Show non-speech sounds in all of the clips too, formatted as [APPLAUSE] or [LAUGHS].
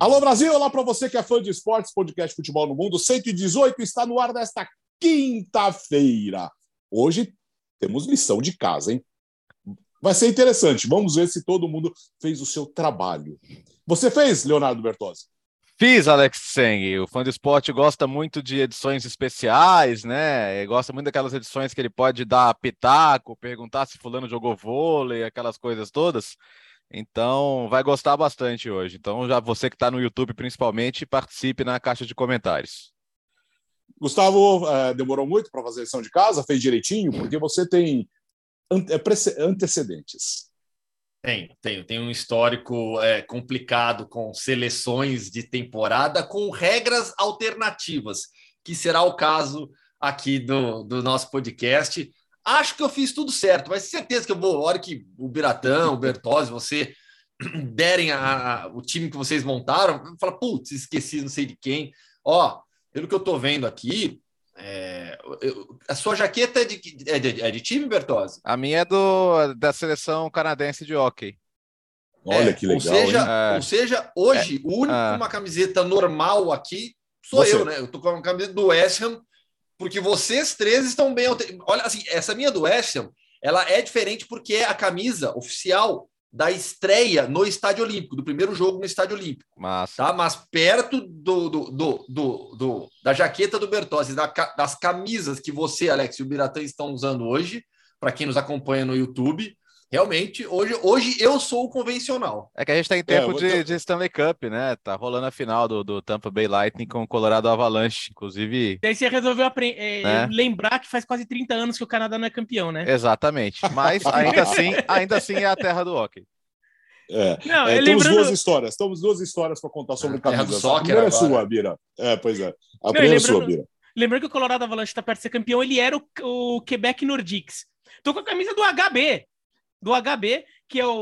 Alô Brasil, olá para você que é fã de esportes, podcast Futebol no Mundo 118 está no ar nesta quinta-feira. Hoje temos lição de casa, hein? Vai ser interessante. Vamos ver se todo mundo fez o seu trabalho. Você fez, Leonardo Bertozzi? Fiz, Alex Seng. O fã de esporte gosta muito de edições especiais, né? Gosta muito daquelas edições que ele pode dar pitaco, perguntar se fulano jogou vôlei, aquelas coisas todas. Então, vai gostar bastante hoje. Então, já você que está no YouTube, principalmente, participe na caixa de comentários. Gustavo, é, demorou muito para fazer a lição de casa? Fez direitinho? Porque você tem é, antecedentes. Tem, tenho. Tem um histórico é, complicado com seleções de temporada com regras alternativas, que será o caso aqui do, do nosso podcast acho que eu fiz tudo certo, mas certeza que eu vou, a hora que o Biratão, o Bertozzi, você [CLEARS THROAT] derem a, a, o time que vocês montaram, fala, putz, esqueci não sei de quem. Ó, pelo que eu tô vendo aqui, é, eu, a sua jaqueta é de, é, de, é de time, Bertozzi? A minha é do, da seleção canadense de hockey. Olha é, que legal. Ou seja, é. ou seja hoje, é. o único com uma camiseta normal aqui sou você. eu, né? Eu tô com uma camiseta do West Ham porque vocês três estão bem. Olha, assim, essa minha do West Ham, ela é diferente porque é a camisa oficial da estreia no Estádio Olímpico, do primeiro jogo no Estádio Olímpico. Mas, tá? Mas perto do, do, do, do, do da jaqueta do Bertozzi, da, das camisas que você, Alex, e o Biratã estão usando hoje, para quem nos acompanha no YouTube, realmente, hoje, hoje eu sou o convencional. É que a gente está em tempo é, de, de, Stanley Cup, né? Tá rolando a final do, do Tampa Bay Lightning com o Colorado Avalanche, inclusive. Daí você resolveu é, né? lembrar que faz quase 30 anos que o Canadá não é campeão, né? Exatamente. Mas [LAUGHS] ainda assim, ainda assim é a terra do hockey. É, não, é, temos lembrando... duas histórias, temos duas histórias para contar sobre é, camisas. A primeira é sua, Bira. É, pois é. A não, primeira é sua, Bira. Lembrando que o Colorado Avalanche está perto de ser campeão, ele era o, o Quebec Nordiques. Tô com a camisa do HB, do HB, que é o,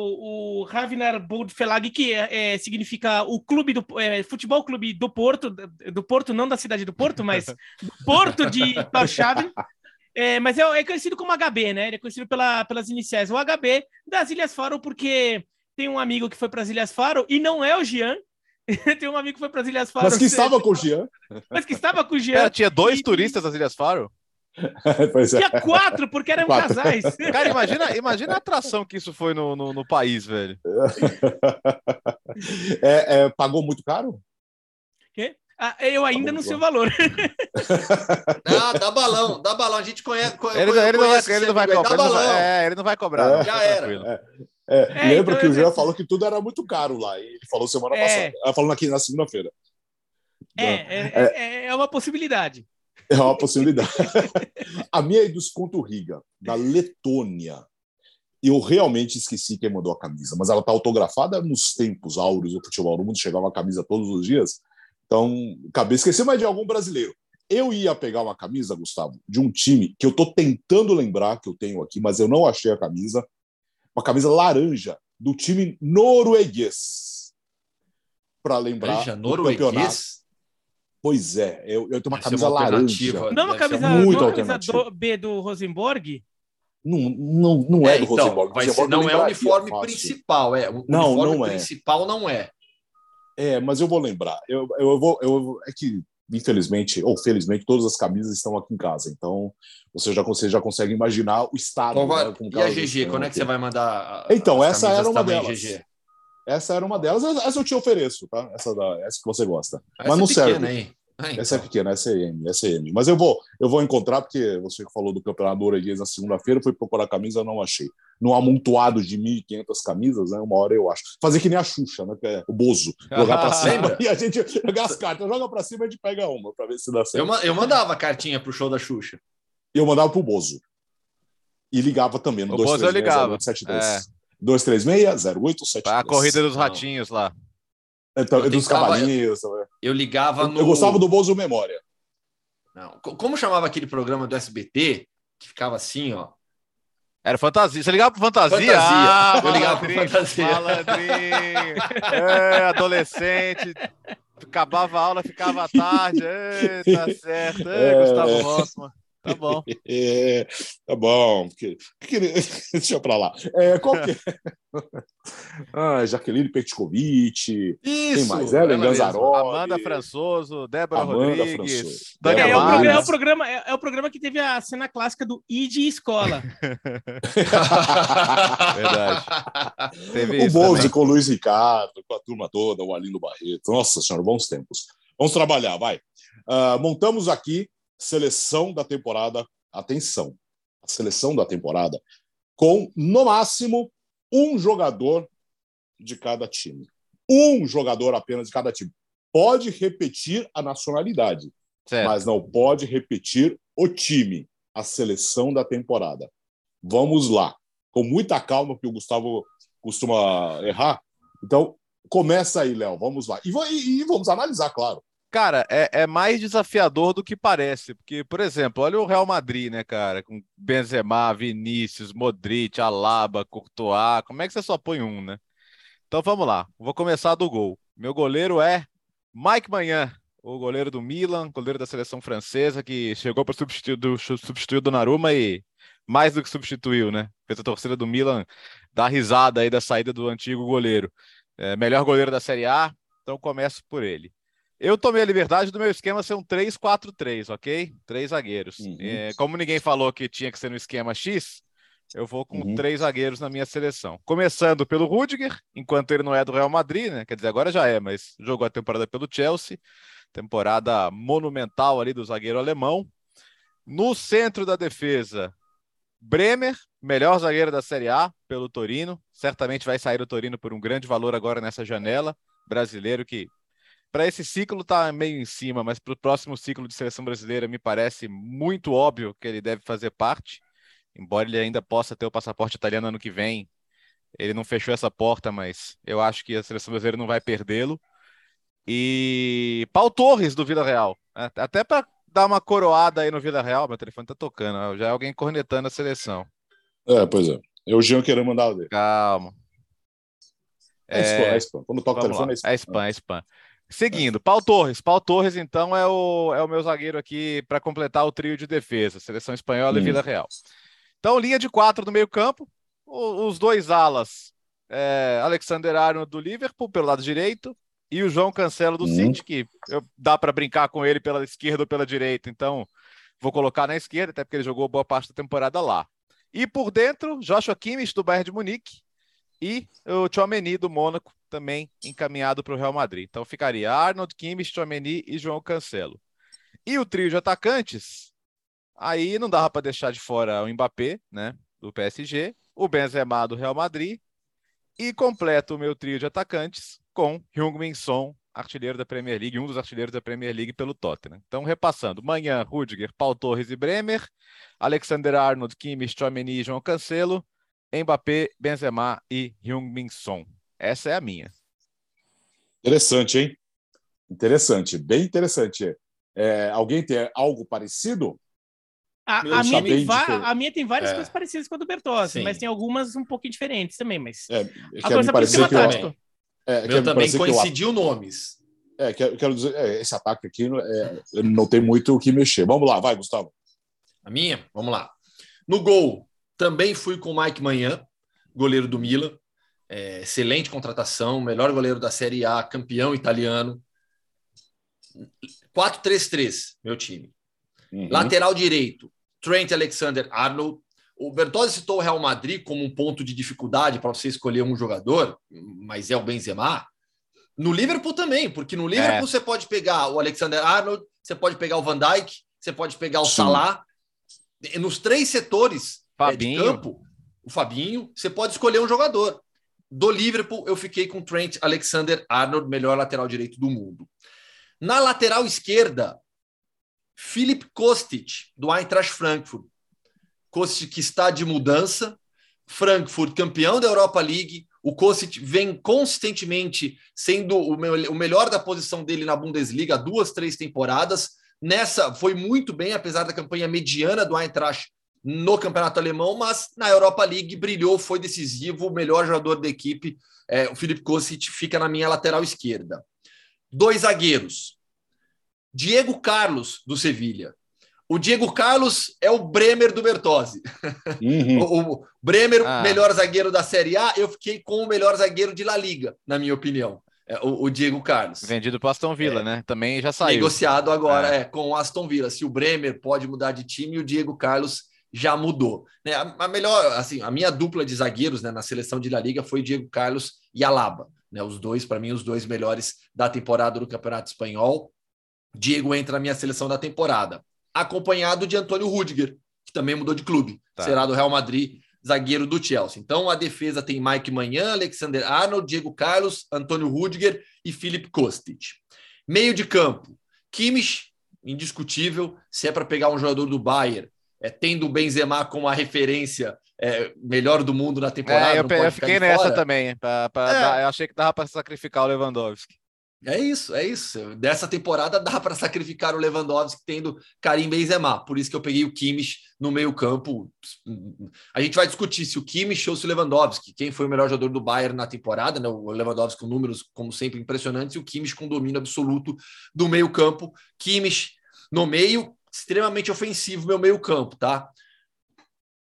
o Ravnar Felag, que é, é, significa o clube do é, futebol clube do Porto, do Porto, não da cidade do Porto, mas do [LAUGHS] Porto de Torshavn. É, mas é, é, conhecido como HB, né? Ele é conhecido pela, pelas iniciais. O HB das Ilhas Faro, porque tem um amigo que foi para as Ilhas Faro e não é o Jean. [LAUGHS] tem um amigo que foi para as Ilhas Faro. Mas que estava com o Jean. Mas que estava com o Jean. tinha dois e... turistas das Ilhas Faro? [LAUGHS] pois é. Tinha quatro, porque eram quatro. casais. [LAUGHS] Cara, imagina, imagina a atração que isso foi no, no, no país, velho. [LAUGHS] É, é, pagou muito caro? Quê? Ah, eu ainda não sei o valor. Dá, dá balão, dá balão. A gente conhece. conhece ele, ele, não, vai, ele não vai cobrar. Ele não, é, ele não vai cobrar. É, já era. É, é, lembra então que o Jean falou que tudo era muito caro lá. Ele falou semana passada. Falando aqui na segunda-feira. É, é, uma possibilidade. É uma possibilidade. a minha é do Sconto Riga, da Letônia. Eu realmente esqueci quem mandou a camisa, mas ela está autografada nos tempos áureos do futebol. O mundo chegava a camisa todos os dias. Então, acabei esquecendo, mas de algum brasileiro. Eu ia pegar uma camisa, Gustavo, de um time que eu estou tentando lembrar que eu tenho aqui, mas eu não achei a camisa. Uma camisa laranja do time norueguês. Para lembrar Laranja, do campeonato. Pois é, eu, eu tenho uma Essa camisa é uma laranja. Não é uma camisa, muito não camisa do, B do Rosenborg? Não, não, não é, é do então, Rosenborg. Rosenborg não é o uniforme principal, é. O não, uniforme não é. principal não é. É, mas eu vou lembrar. Eu, eu vou. Eu, é que, infelizmente, ou felizmente, todas as camisas estão aqui em casa. Então, você já, você já consegue imaginar o estado. Então, né, e a GG, quando é que você vai mandar? Então, essa era uma delas. GG? Essa era uma delas. Essa eu te ofereço, tá? Essa, da, essa que você gosta. Essa Mas não é serve. Hein? Ah, então. Essa é pequena, essa é M, essa é M. Mas eu vou, eu vou encontrar, porque você falou do campeonato norueguês na segunda-feira, fui procurar camisa, não achei. No amontoado de 1.500 camisas, né? Uma hora eu acho. Fazer que nem a Xuxa, né? Que é o Bozo. Jogar pra [LAUGHS] cima e a gente jogar as cartas. Joga pra cima e a gente pega uma pra ver se dá certo. Eu, eu mandava cartinha pro show da Xuxa. Eu mandava pro Bozo. E ligava também no 236 236 A corrida dos ratinhos lá. Então, eu dos cavalinhos. Eu ligava eu, no. Eu gostava do Bozo Memória. Não. Como chamava aquele programa do SBT que ficava assim, ó? Era fantasia. Você ligava pro fantasia? fantasia. Ah, eu ligava pro fantasia. Malandrinho. É, adolescente. Acabava a aula, ficava à tarde. É, tá certo. É, Gustavo Rossmann. Tá bom. É, [LAUGHS] tá bom. Que, que, [LAUGHS] deixa pra lá. É, qual que é? [LAUGHS] ah, Jaqueline Petkovic. Tem mais? Ellen Ganzaroli. Amanda Françoso, Débora Amanda Rodrigues. Françoso. Daniel É, é, o Amaral. programa, é, o programa, é, é o programa que teve a cena clássica do ID Escola. Verdade. Teve O isso Bolse com o Luiz Ricardo, com a turma toda, o Arlindo Barreto. Nossa senhora, bons tempos. Vamos trabalhar, vai. Ah, montamos aqui seleção da temporada. Atenção, a seleção da temporada com, no máximo, um jogador de cada time. Um jogador apenas de cada time. Pode repetir a nacionalidade, Certo. mas não pode repetir o time, a seleção da temporada. Vamos lá, com muita calma, porque o Gustavo costuma errar. Então, começa aí, Léo, vamos lá. E, e- e vamos analisar, claro. Cara, é, é mais desafiador do que parece, porque, por exemplo, olha o Real Madrid, né, cara, com Benzema, Vinícius, Modric, Alaba, Courtois, como é que você só põe um, né? Então vamos lá, vou começar do gol. Meu goleiro é Mike Manhã, o goleiro do Milan, goleiro da seleção francesa, que chegou para substituir, substituir o Donnarumma e mais do que substituiu, né? Fez a torcida do Milan dar risada aí da saída do antigo goleiro. É, melhor goleiro da Série A, então começo por ele. Eu tomei a liberdade do meu esquema ser um 3-4-3, ok? Três zagueiros. Uhum. É, como ninguém falou que tinha que ser no esquema X, eu vou com Uhum. três zagueiros na minha seleção. Começando pelo Rudiger, enquanto ele não é do Real Madrid, né? Quer dizer, agora já é, mas jogou a temporada pelo Chelsea. Temporada monumental ali do zagueiro alemão. No centro da defesa, Bremer, melhor zagueiro da Série A pelo Torino. Certamente vai sair o Torino por um grande valor agora nessa janela. Brasileiro que para esse ciclo tá meio em cima, mas para o próximo ciclo de seleção brasileira me parece muito óbvio que ele deve fazer parte, embora ele ainda possa ter o passaporte italiano ano que vem. Ele não fechou essa porta, mas eu acho que a seleção brasileira não vai perdê-lo. E Paulo Torres do Vila Real, até para dar uma coroada aí no Vila Real, meu telefone tá tocando, já é alguém cornetando a seleção. É, pois é. Eu, Jean, querendo mandar ver. Calma. É, spam, é spam. Quando toca o telefone, lá. é É spam. spam, é spam. Seguindo, Paulo Torres. Paulo Torres, então, é o, é o meu zagueiro aqui para completar o trio de defesa, seleção espanhola e. Vila Real. Então, linha de quatro no meio-campo, os dois alas, é, Alexander Arnold do Liverpool, pelo lado direito, e o João Cancelo do Hum. City, que eu- dá para brincar com ele pela esquerda ou pela direita, então vou colocar na esquerda, até porque ele jogou boa parte da temporada lá. E por dentro, Joshua Kimmich do Bayern de Munique e o Tchouameni do Mônaco, também encaminhado para o Real Madrid. Então ficaria Arnold, Kimmich, Tchouameni e João Cancelo. E o trio de atacantes, aí não dava para deixar de fora o Mbappé, né, do PSG, o Benzema do Real Madrid e completo o meu trio de atacantes com Heung-min Son, artilheiro da Premier League, um dos artilheiros da Premier League pelo Tottenham. Então repassando, Manhã, Rudiger, Paul Torres e Bremer, Alexander Arnold, Kimmich, Tchouameni e João Cancelo, Mbappé, Benzema e Heung-min Son. Essa é a minha. Interessante, hein? Interessante, bem interessante. É, alguém tem algo parecido? A, a minha, tem va- a minha tem várias É. coisas parecidas com a do Bertossi, Sim. mas tem algumas um pouquinho diferentes também. Mas É, a quer coisa me parecer princípio que eu, tático. é, Meu também que eu- coincidiu nomes. é, quero, quero dizer, é, esse ataque aqui é, não tem muito o que mexer. Vamos lá, vai, Gustavo. A minha? Vamos lá. No gol, também fui com o Mike Manhã, goleiro do Milan. É, excelente contratação, melhor goleiro da Série A, campeão italiano. 4-3-3, meu time. Uhum. Lateral direito, Trent Alexander-Arnold. O Bertozzi citou o Real Madrid como um ponto de dificuldade para você escolher um jogador, mas é o Benzema. No Liverpool também, porque no Liverpool É. você pode pegar o Alexander-Arnold, você pode pegar o Van Dijk, você pode pegar o Sim. Salah. Nos três setores é, de Fabinho. campo, o Fabinho, você pode escolher um jogador. Do Liverpool, eu fiquei com Trent Alexander-Arnold, melhor lateral direito do mundo. Na lateral esquerda, Philip Kostic, do Eintracht Frankfurt. Kostic que está de mudança. Frankfurt, campeão da Europa League. O Kostic vem consistentemente sendo o, me- o melhor da posição dele na Bundesliga duas, três temporadas. Nessa foi muito bem, apesar da campanha mediana do Eintracht no campeonato alemão, mas na Europa League brilhou, foi decisivo, o melhor jogador da equipe. É, o Philip Kostic fica na minha lateral esquerda. Dois zagueiros. Diego Carlos, do Sevilha. o Diego Carlos é o Bremer do Bertozzi. Uhum. [LAUGHS] O, Bremer, Ah. melhor zagueiro da Série A, eu fiquei com o melhor zagueiro de La Liga, na minha opinião. É, o, o Diego Carlos. Vendido para Aston Villa, né? Também já saiu. Negociado agora é. com o Aston Villa. Se o Bremer pode mudar de time, o Diego Carlos já mudou. Né? A, a melhor, assim, a minha dupla de zagueiros né, na seleção de La Liga foi Diego Carlos e Alaba. Né? Os dois, para mim, os dois melhores da temporada do Campeonato Espanhol. Diego entra na minha seleção da temporada, acompanhado de Antônio Rudiger, que também mudou de clube, Tá. será do Real Madrid, zagueiro do Chelsea. Então a defesa tem Mike Manhã, Alexander Arnold, Diego Carlos, Antônio Rudiger e Felipe Kostic. Meio de campo, Kimmich, indiscutível, se é para pegar um jogador do Bayern, é, tendo o Benzema como a referência é, melhor do mundo na temporada. É, eu, eu fiquei nessa fora. também. pra- pra É. dar- eu achei que dava para sacrificar o Lewandowski. É isso, é isso. Dessa temporada dá para sacrificar o Lewandowski tendo Karim Benzema. Por isso que eu peguei o Kimmich no meio-campo. A gente vai discutir se o Kimmich ou se o Lewandowski, quem foi o melhor jogador do Bayern na temporada, né? O Lewandowski com números como sempre impressionantes e o Kimmich com domínio absoluto do meio-campo. Kimmich no meio, extremamente ofensivo meu meio-campo, tá?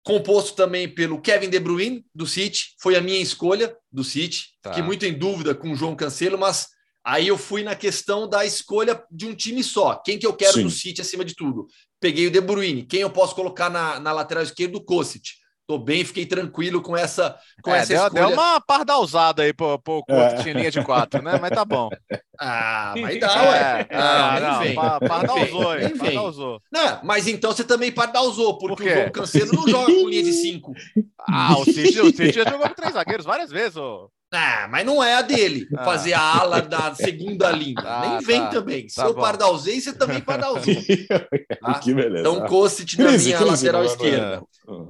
Composto também pelo Kevin De Bruyne do City, foi a minha escolha do City. Tá. Fiquei muito em dúvida com o João Cancelo, mas Aí eu fui na questão da escolha de um time só. Quem que eu quero Sim. no City acima de tudo? Peguei o De Bruyne. Quem eu posso colocar na, na lateral esquerda? O Kossic. Tô bem, fiquei tranquilo com essa, com É, essa deu, escolha. deu uma pardalzada aí pro, pro É. Couto, tinha linha de quatro, né? Mas tá bom. [LAUGHS] Ah, mas dá, ué. É, Ah, não, vem. pa- pardalzou, vem. Pardalzou. Não, mas então você também pardalzou, porque Por o João Cancelo não joga com linha de cinco. Ah, o City, o já jogou com três zagueiros várias vezes, ô. Ah, mas não é a dele, [LAUGHS] Ah. fazer a ala da segunda linha. Ah, Nem vem tá. também. Se Tá eu bom. pardalzei, você também pardalzou. [LAUGHS] Tá? que beleza. Então, Kossic na Crise, minha crise, lateral esquerda.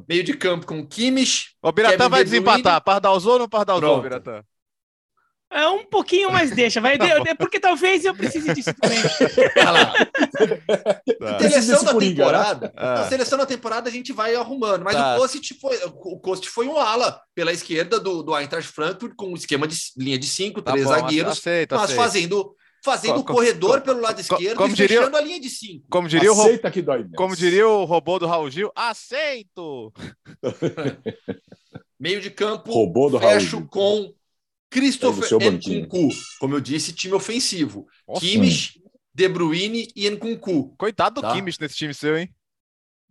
Meio de campo com Kimmich. O Biratã vai desempatar. Pardalzou ou não pardalzou. Biratã? É um pouquinho, mas deixa. Vai, Tá porque talvez eu precise disso também. Olha lá. [LAUGHS] Tá. Seleção da Coringa, né? temporada. Ah. Na seleção da temporada a gente vai arrumando. Mas Tá. o Kostić foi, o Kostić foi um ala pela esquerda do, do Eintracht Frankfurt, com um esquema de linha de cinco, Tá três bom, zagueiros, aceita, mas aceita. fazendo, fazendo Co- o co- corredor co- pelo lado co- esquerdo como e diria- fechando a linha de cinco. Como diria, o, Aceita que dói menos. como diria o robô do Raul Gil, aceito! [LAUGHS] Meio de campo, Robô do Raul fecho Gil. com Christopher. Nkunku. Como eu disse, time ofensivo. Nossa. Kimmich, De Bruyne e Nkunku. Coitado do Tá. Kimmich nesse time seu, hein?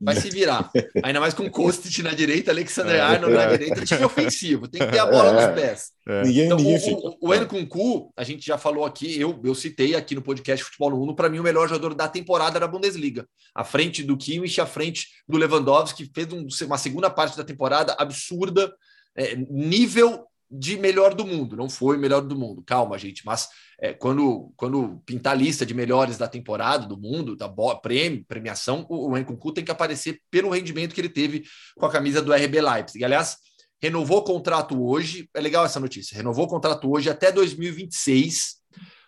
Vai se virar. Ainda mais com Kostic na direita, Alexander É. Arnold na direita, time ofensivo. Tem que ter a bola É. nos pés. Ninguém, Então, ninguém o, o, o Nkunku, a gente já falou aqui, eu, eu citei aqui no podcast Futebol no Uno, para mim o melhor jogador da temporada da Bundesliga. À frente do Kimmich, à frente do Lewandowski, que fez um- uma segunda parte da temporada absurda, é, nível de melhor do mundo. Não foi melhor do mundo, calma, gente, mas é, quando, quando pintar a lista de melhores da temporada do mundo, da bo- prêmio, premiação, o, o Nkunku tem que aparecer pelo rendimento que ele teve com a camisa do RB Leipzig. Aliás, renovou o contrato hoje. É legal essa notícia. Renovou o contrato hoje até 2026.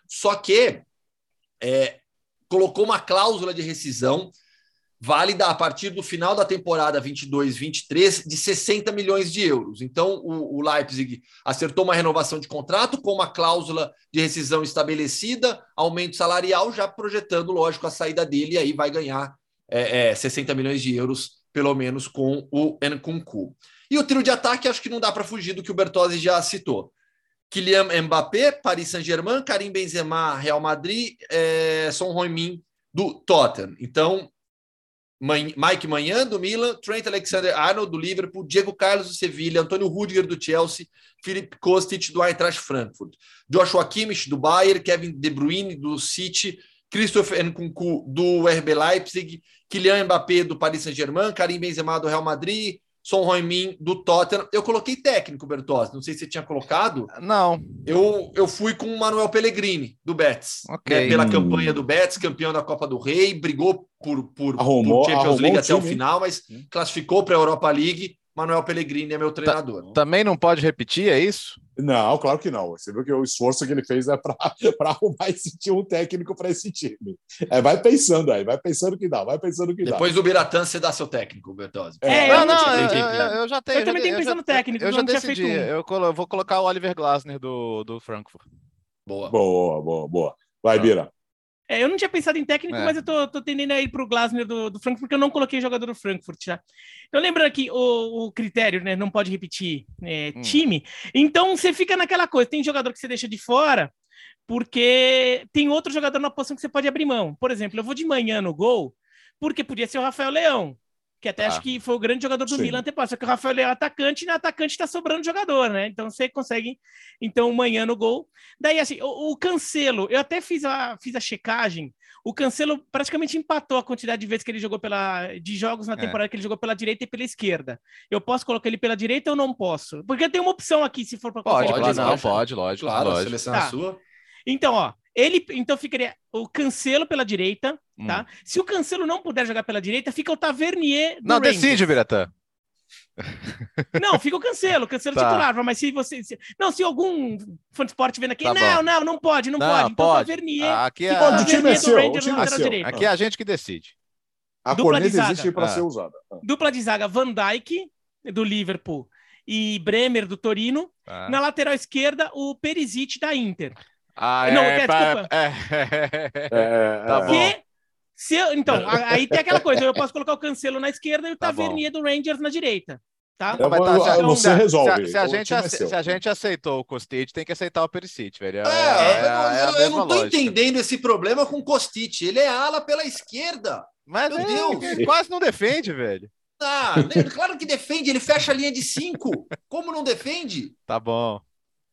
Só que é, colocou uma cláusula de rescisão válida a partir do final da temporada 22-23 de 60 milhões de euros. Então, o, o Leipzig acertou uma renovação de contrato com uma cláusula de rescisão estabelecida, aumento salarial, já projetando, lógico, a saída dele, e aí vai ganhar é, é, 60 milhões de euros, pelo menos, com o Nkunku. E o trio de ataque, acho que não dá para fugir do que o Bertozzi já citou. Kylian Mbappé, Paris Saint-Germain, Karim Benzema, Real Madrid, é, Son Heung-min do Tottenham. Então, Mike Manhã do Milan, Trent Alexander-Arnold do Liverpool, Diego Carlos do Sevilha, Antônio Rudiger do Chelsea, Philip Kostic do Eintracht Frankfurt, Joshua Kimmich do Bayern, Kevin De Bruyne do City, Christopher Nkunku do RB Leipzig, Kylian Mbappé do Paris Saint-Germain, Karim Benzema do Real Madrid, Son Heung-min do Tottenham. Eu coloquei técnico, Bertozzi, não sei se você tinha colocado. Não, Eu, eu fui com o Manuel Pellegrini, do Betis. Ok. né, pela campanha do Betis, campeão da Copa do Rei, brigou por, por, Arrumou- por Champions League o até o final, mas classificou para a Europa League. Manuel Pellegrini é meu treinador. também não pode repetir, é isso? Não, claro que não. Você viu que o esforço que ele fez é para [LAUGHS] arrumar esse time, um técnico para esse time. É, vai pensando aí, vai pensando que dá, vai pensando que dá. Depois do Biratã, você dá seu técnico, Bertozzi. É, não, eu não, tinha eu, eu- ainda. eu já tenho. Eu também tenho pensando já- técnico, Eu já não tinha decidi. feito um. Eu colo- eu vou colocar o Oliver Glasner do, do Frankfurt. Boa. Boa, boa, boa. Vai, Tá. Bira. É, eu não tinha pensado em técnico, É. mas eu tô, tô tendendo a ir pro Glasner do, do Frankfurt, porque eu não coloquei jogador do Frankfurt já. Então, lembrando aqui o, o critério, né? Não pode repetir é, Hum. time. Então, você fica naquela coisa: tem jogador que você deixa de fora, porque tem outro jogador na posição que você pode abrir mão. Por exemplo, eu vou de manhã no gol, porque podia ser o Rafael Leão. Que até Tá. acho que foi o grande jogador do Sim. Milan antepassado. Só que o Rafael é atacante e no atacante tá sobrando jogador, né? Então você consegue, então, manhã no gol. Daí, assim, o, o Cancelo, eu até fiz a, fiz a checagem. O Cancelo praticamente empatou a quantidade de vezes que ele jogou pela. de jogos na É. temporada que ele jogou pela direita e pela esquerda. Eu posso colocar ele pela direita ou não posso? Porque tem uma opção aqui, se for para Pode, Pode, pode, não, pode, lógico, Claro, a lógico. seleção é Tá. sua. Então, ó, ele então ficaria o Cancelo pela direita, Hum. tá? Se o Cancelo não puder jogar pela direita, fica o Tavernier do Não, Rangers. decide, Biratã. Não, fica o Cancelo, Cancelo Tá. titular, mas se você se- não, se algum fã de esporte vendo aqui, Tá não, bom. não, não pode, não, Não, pode. Então pode. Tavernier, Aqui é, fica Pode, o time é Tavernier do seu, o Rangers time na é lateral seu. direita. aqui é a gente que decide. A Dupla de corneta zaga. existe para Ah. ser usada. Dupla de zaga Van Dijk do Liverpool e Bremer do Torino. Tá. Na lateral esquerda, o Perisic da Inter. Ah, Não, é, é, pa- desculpa. é, É, [LAUGHS] Tá é, bom. Que se eu- então, aí tem aquela coisa, eu posso colocar o Cancelo na esquerda e o Tá Tavernier do Rangers na direita, tá? Mas vou- tá, se a- você se a- resolve. Se a, gente, é ace- se a gente aceitou o Kostic, tem que aceitar o Perisic, velho. É, É, é- eu, é não- eu- não tô lógica. entendendo esse problema com o Kostic. Ele é ala pela esquerda. Mas Meu é, Deus. ele quase não defende, velho. Ah, né, claro que defende, ele fecha a linha de cinco. Como não defende? Tá bom.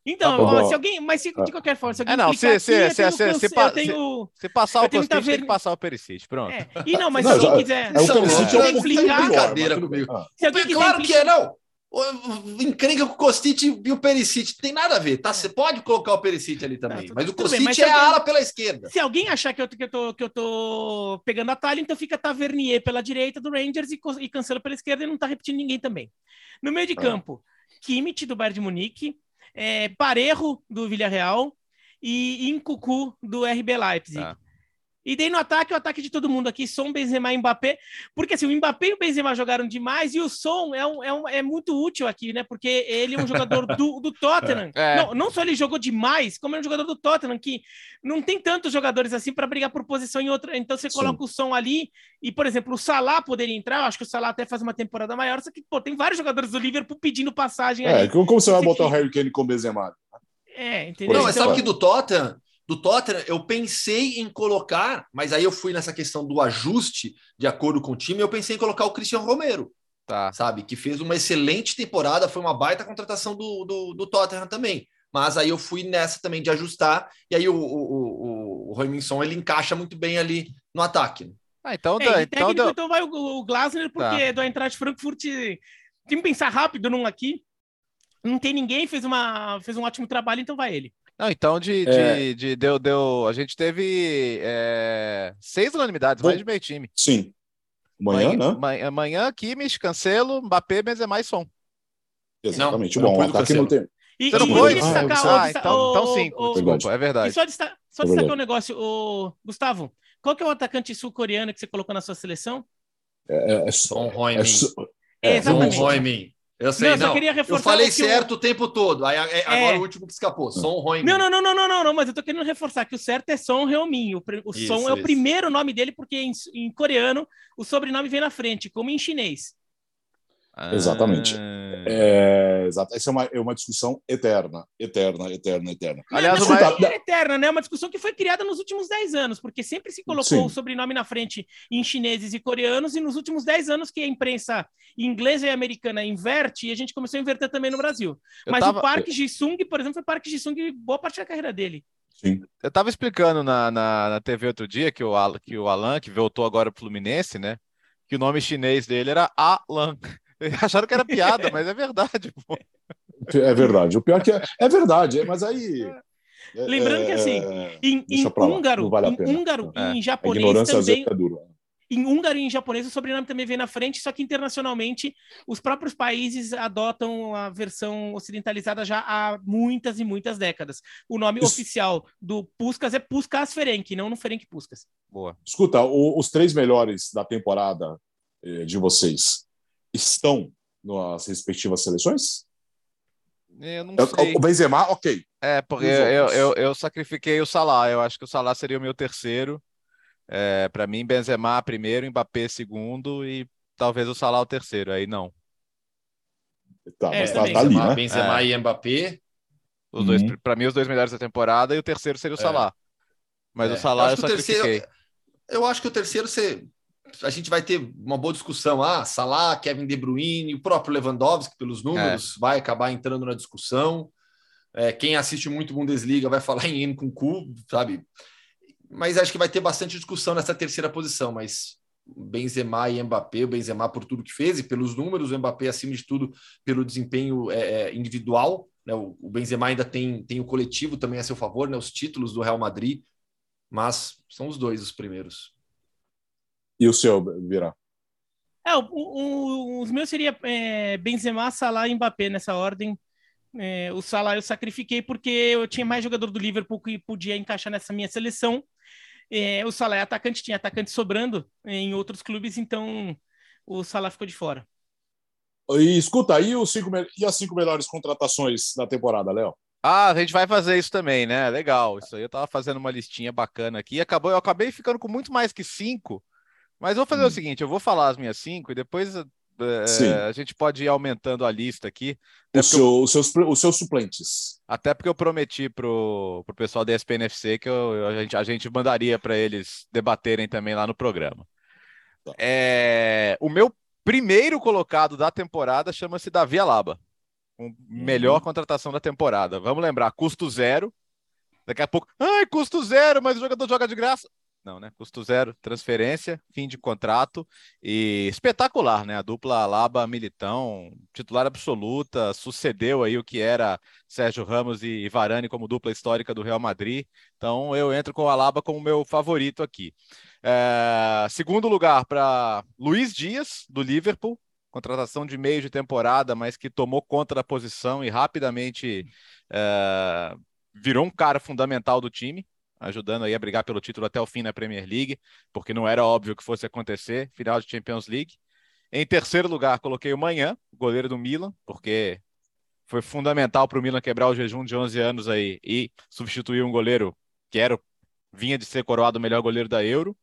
Então, Tá ó, se alguém, mas se, de qualquer forma, se alguém É, não, se- se- aqui, eu se- tenho se- se eu tenho... Se passar Eu o Kostic, muita tem que ver- passar o Perisic. Pronto. É. E não, mas Não, se alguém quiser... É o Perisic é um brincadeira comigo. Ah, Se alguém É quiser claro que é, não. Encrenca com o Kostic e o Perisic. Tem nada a ver, tá? Você pode colocar o Perisic ali também. Tá, mas o bem, mas se é alguém- ala pela esquerda. Se alguém achar que eu, que, eu tô, que eu tô pegando atalho, então fica Tavernier pela direita do Rangers e, e Cancelo pela esquerda e não tá repetindo ninguém também. No meio de Ah. campo, Kimmich do Bayern de Munique, é, Parejo do Villarreal e Incucu do RB Leipzig. Tá. E daí no ataque, o ataque de todo mundo aqui, Som, Benzema e Mbappé, porque assim, o Mbappé e o Benzema jogaram demais e o Som é, um, é, um- é muito útil aqui, né? Porque ele é um jogador do, do [LAUGHS] Tottenham. É. Não, não só ele jogou demais, como é um jogador do Tottenham, que não tem tantos jogadores assim para brigar por posição em outra. Então você Sim. coloca o Som ali e, por exemplo, o Salah poderia entrar, eu acho que o Salah até faz uma temporada maior, só que, pô, tem vários jogadores do Liverpool pedindo passagem É, ali. como como você vai botar o aqui. Harry Kane com o Benzema? É, entendeu? Não, mas Então- sabe que do Tottenham, do Tottenham, eu pensei em colocar, mas aí eu fui nessa questão do ajuste de acordo com o time, eu pensei em colocar o Christian Romero, Tá. sabe? Que fez uma excelente temporada, foi uma baita contratação do, do, do Tottenham também. Mas aí eu fui nessa também de ajustar, e aí o, o, o, o ele encaixa muito bem ali no ataque. né? Ah, então, É, então técnico, deu- então vai o, o Glasner, porque do Eintracht Frankfurt tem que pensar rápido num aqui. Não tem ninguém, fez, uma, fez um ótimo trabalho, então vai ele. Não, então de, É. de, de- deu, deu, a gente teve é, seis unanimidades, Bom. mais de meio time. Sim. Amanhã, né? Amanhã, amanhã Kimmich, Cancelo, Mbappé, Benzema e Som. Exatamente. Não, Bom, ataque não tem. E, Você não e foi? destacar, Ah, Ah, desta- então, ó, então sim, ó, desculpa, é E verdade. só, desta- só É destacar verdade. um negócio, o Gustavo, qual que é o atacante sul-coreano que você colocou na sua seleção? É, é só. Son É Heung-min. só Son é, Exatamente. Heung-min. Eu sei, Não, eu só não. queria Eu reforçar falei que o- certo o tempo todo. Aí, agora É. o último que escapou. Son Heung-min. Não, não, não, não, não, não, não, mas eu tô querendo reforçar que o certo é Son Heung-min. O, pr- o Isso, Son é o primeiro nome dele, porque em, em coreano o sobrenome vem na frente, como em chinês. Exatamente. Ah. É, exato. Essa é uma, é uma discussão eterna, eterna, eterna, eterna. Aliás, Não, o mas é eterna, né? É uma discussão que foi criada nos últimos 10 anos, porque sempre se colocou Sim. o sobrenome na frente em chineses e coreanos, e nos últimos 10 anos que a imprensa inglesa e americana inverte, e a gente começou a inverter também no Brasil. Eu Mas tava- o Park Ji-sung, por exemplo, foi Park Ji-sung boa parte da carreira dele. Sim. Eu tava explicando na, na, na TV outro dia que o, Al- que o Alan, que voltou agora pro Fluminense, né? Que o nome chinês dele era Alan. [LAUGHS] Acharam que era piada, mas é verdade. pô. É verdade. O pior que é, é verdade, é, mas aí. é- Lembrando que, assim, é- Em, Deixa em húngaro, vale em húngaro É. e em japonês também, é dura. em húngaro e em japonês o sobrenome também vem na frente, só que internacionalmente os próprios países adotam a versão ocidentalizada já há muitas e muitas décadas. O nome Isso. oficial do Puskas é Puskas Ferenc, não no Ferenc Puskas. Boa. Escuta, o- os três melhores da temporada eh, de vocês estão nas respectivas seleções? Eu não Eu- sei. O Benzema, ok. É, porque eu, eu, eu, eu sacrifiquei o Salah. Eu acho que o Salah seria o meu terceiro. É, para mim, Benzema primeiro, Mbappé segundo e talvez o Salah o terceiro. Aí não. Tá, É, mas eu tá, também. tá ali, Benzema, né? Benzema e Mbappé. Os dois, Uhum. para mim, os dois melhores da temporada e o terceiro seria o É. Salah. Mas É, o Salah eu, o sacrifiquei. terceiro- Eu acho que o terceiro você, a gente vai ter uma boa discussão. Ah, Salah, Kevin De Bruyne, o próprio Lewandowski, pelos números, vai acabar entrando na discussão. É, quem assiste muito Bundesliga vai falar em N com cu, sabe? Mas acho que vai ter bastante discussão nessa terceira posição. Mas Benzema e Mbappé, o Benzema por tudo que fez e pelos números, o Mbappé acima de tudo pelo desempenho é, é, individual. Né? O, o Benzema ainda tem, tem o coletivo também a seu favor, né? os títulos do Real Madrid, mas são os dois os primeiros. E o seu, Vira? É, o- o- os meus seria é, Benzema, Salah e Mbappé nessa ordem. É, o Salah eu sacrifiquei porque eu tinha mais jogador do Liverpool que podia encaixar nessa minha seleção. É, o Salah é atacante, tinha atacante sobrando em outros clubes, então o Salah ficou de fora. E escuta, aí os cinco, e as cinco melhores contratações da temporada, Léo? Ah, a gente vai fazer isso também, né? Legal. Isso aí eu tava fazendo uma listinha bacana aqui. Acabou, eu acabei ficando com muito mais que cinco. Mas vou fazer o Hum. seguinte: eu vou falar as minhas cinco e depois Sim. a gente pode ir aumentando a lista aqui. O porque, eu, seu- os, seus, os seus suplentes. até porque eu prometi pro, pro pessoal da SPNFC que eu- a, gente, a gente mandaria para eles debaterem também lá no programa. Tá. É, o meu primeiro colocado da temporada chama-se Davi Alaba. Com melhor contratação da temporada. Vamos lembrar, custo zero. Daqui a pouco, ai, custo zero, mas o jogador joga de graça. Não, né? Custo zero, transferência, fim de contrato e espetacular, né? A dupla Alaba Militão, titular absoluta, sucedeu aí o que era Sérgio Ramos e Varane como dupla histórica do Real Madrid. Então eu entro com o Alaba como meu favorito aqui. É, segundo lugar para Luiz Dias, do Liverpool, contratação de meio de temporada, mas que tomou conta da posição e rapidamente é, virou um cara fundamental do time, ajudando aí a brigar pelo título até o fim na Premier League, porque não era óbvio que fosse acontecer, final de Champions League. Em terceiro lugar, coloquei o Manhã, goleiro do Milan, porque foi fundamental para o Milan quebrar o jejum de 11 anos aí e substituir um goleiro que era vinha de ser coroado o melhor goleiro da Euro.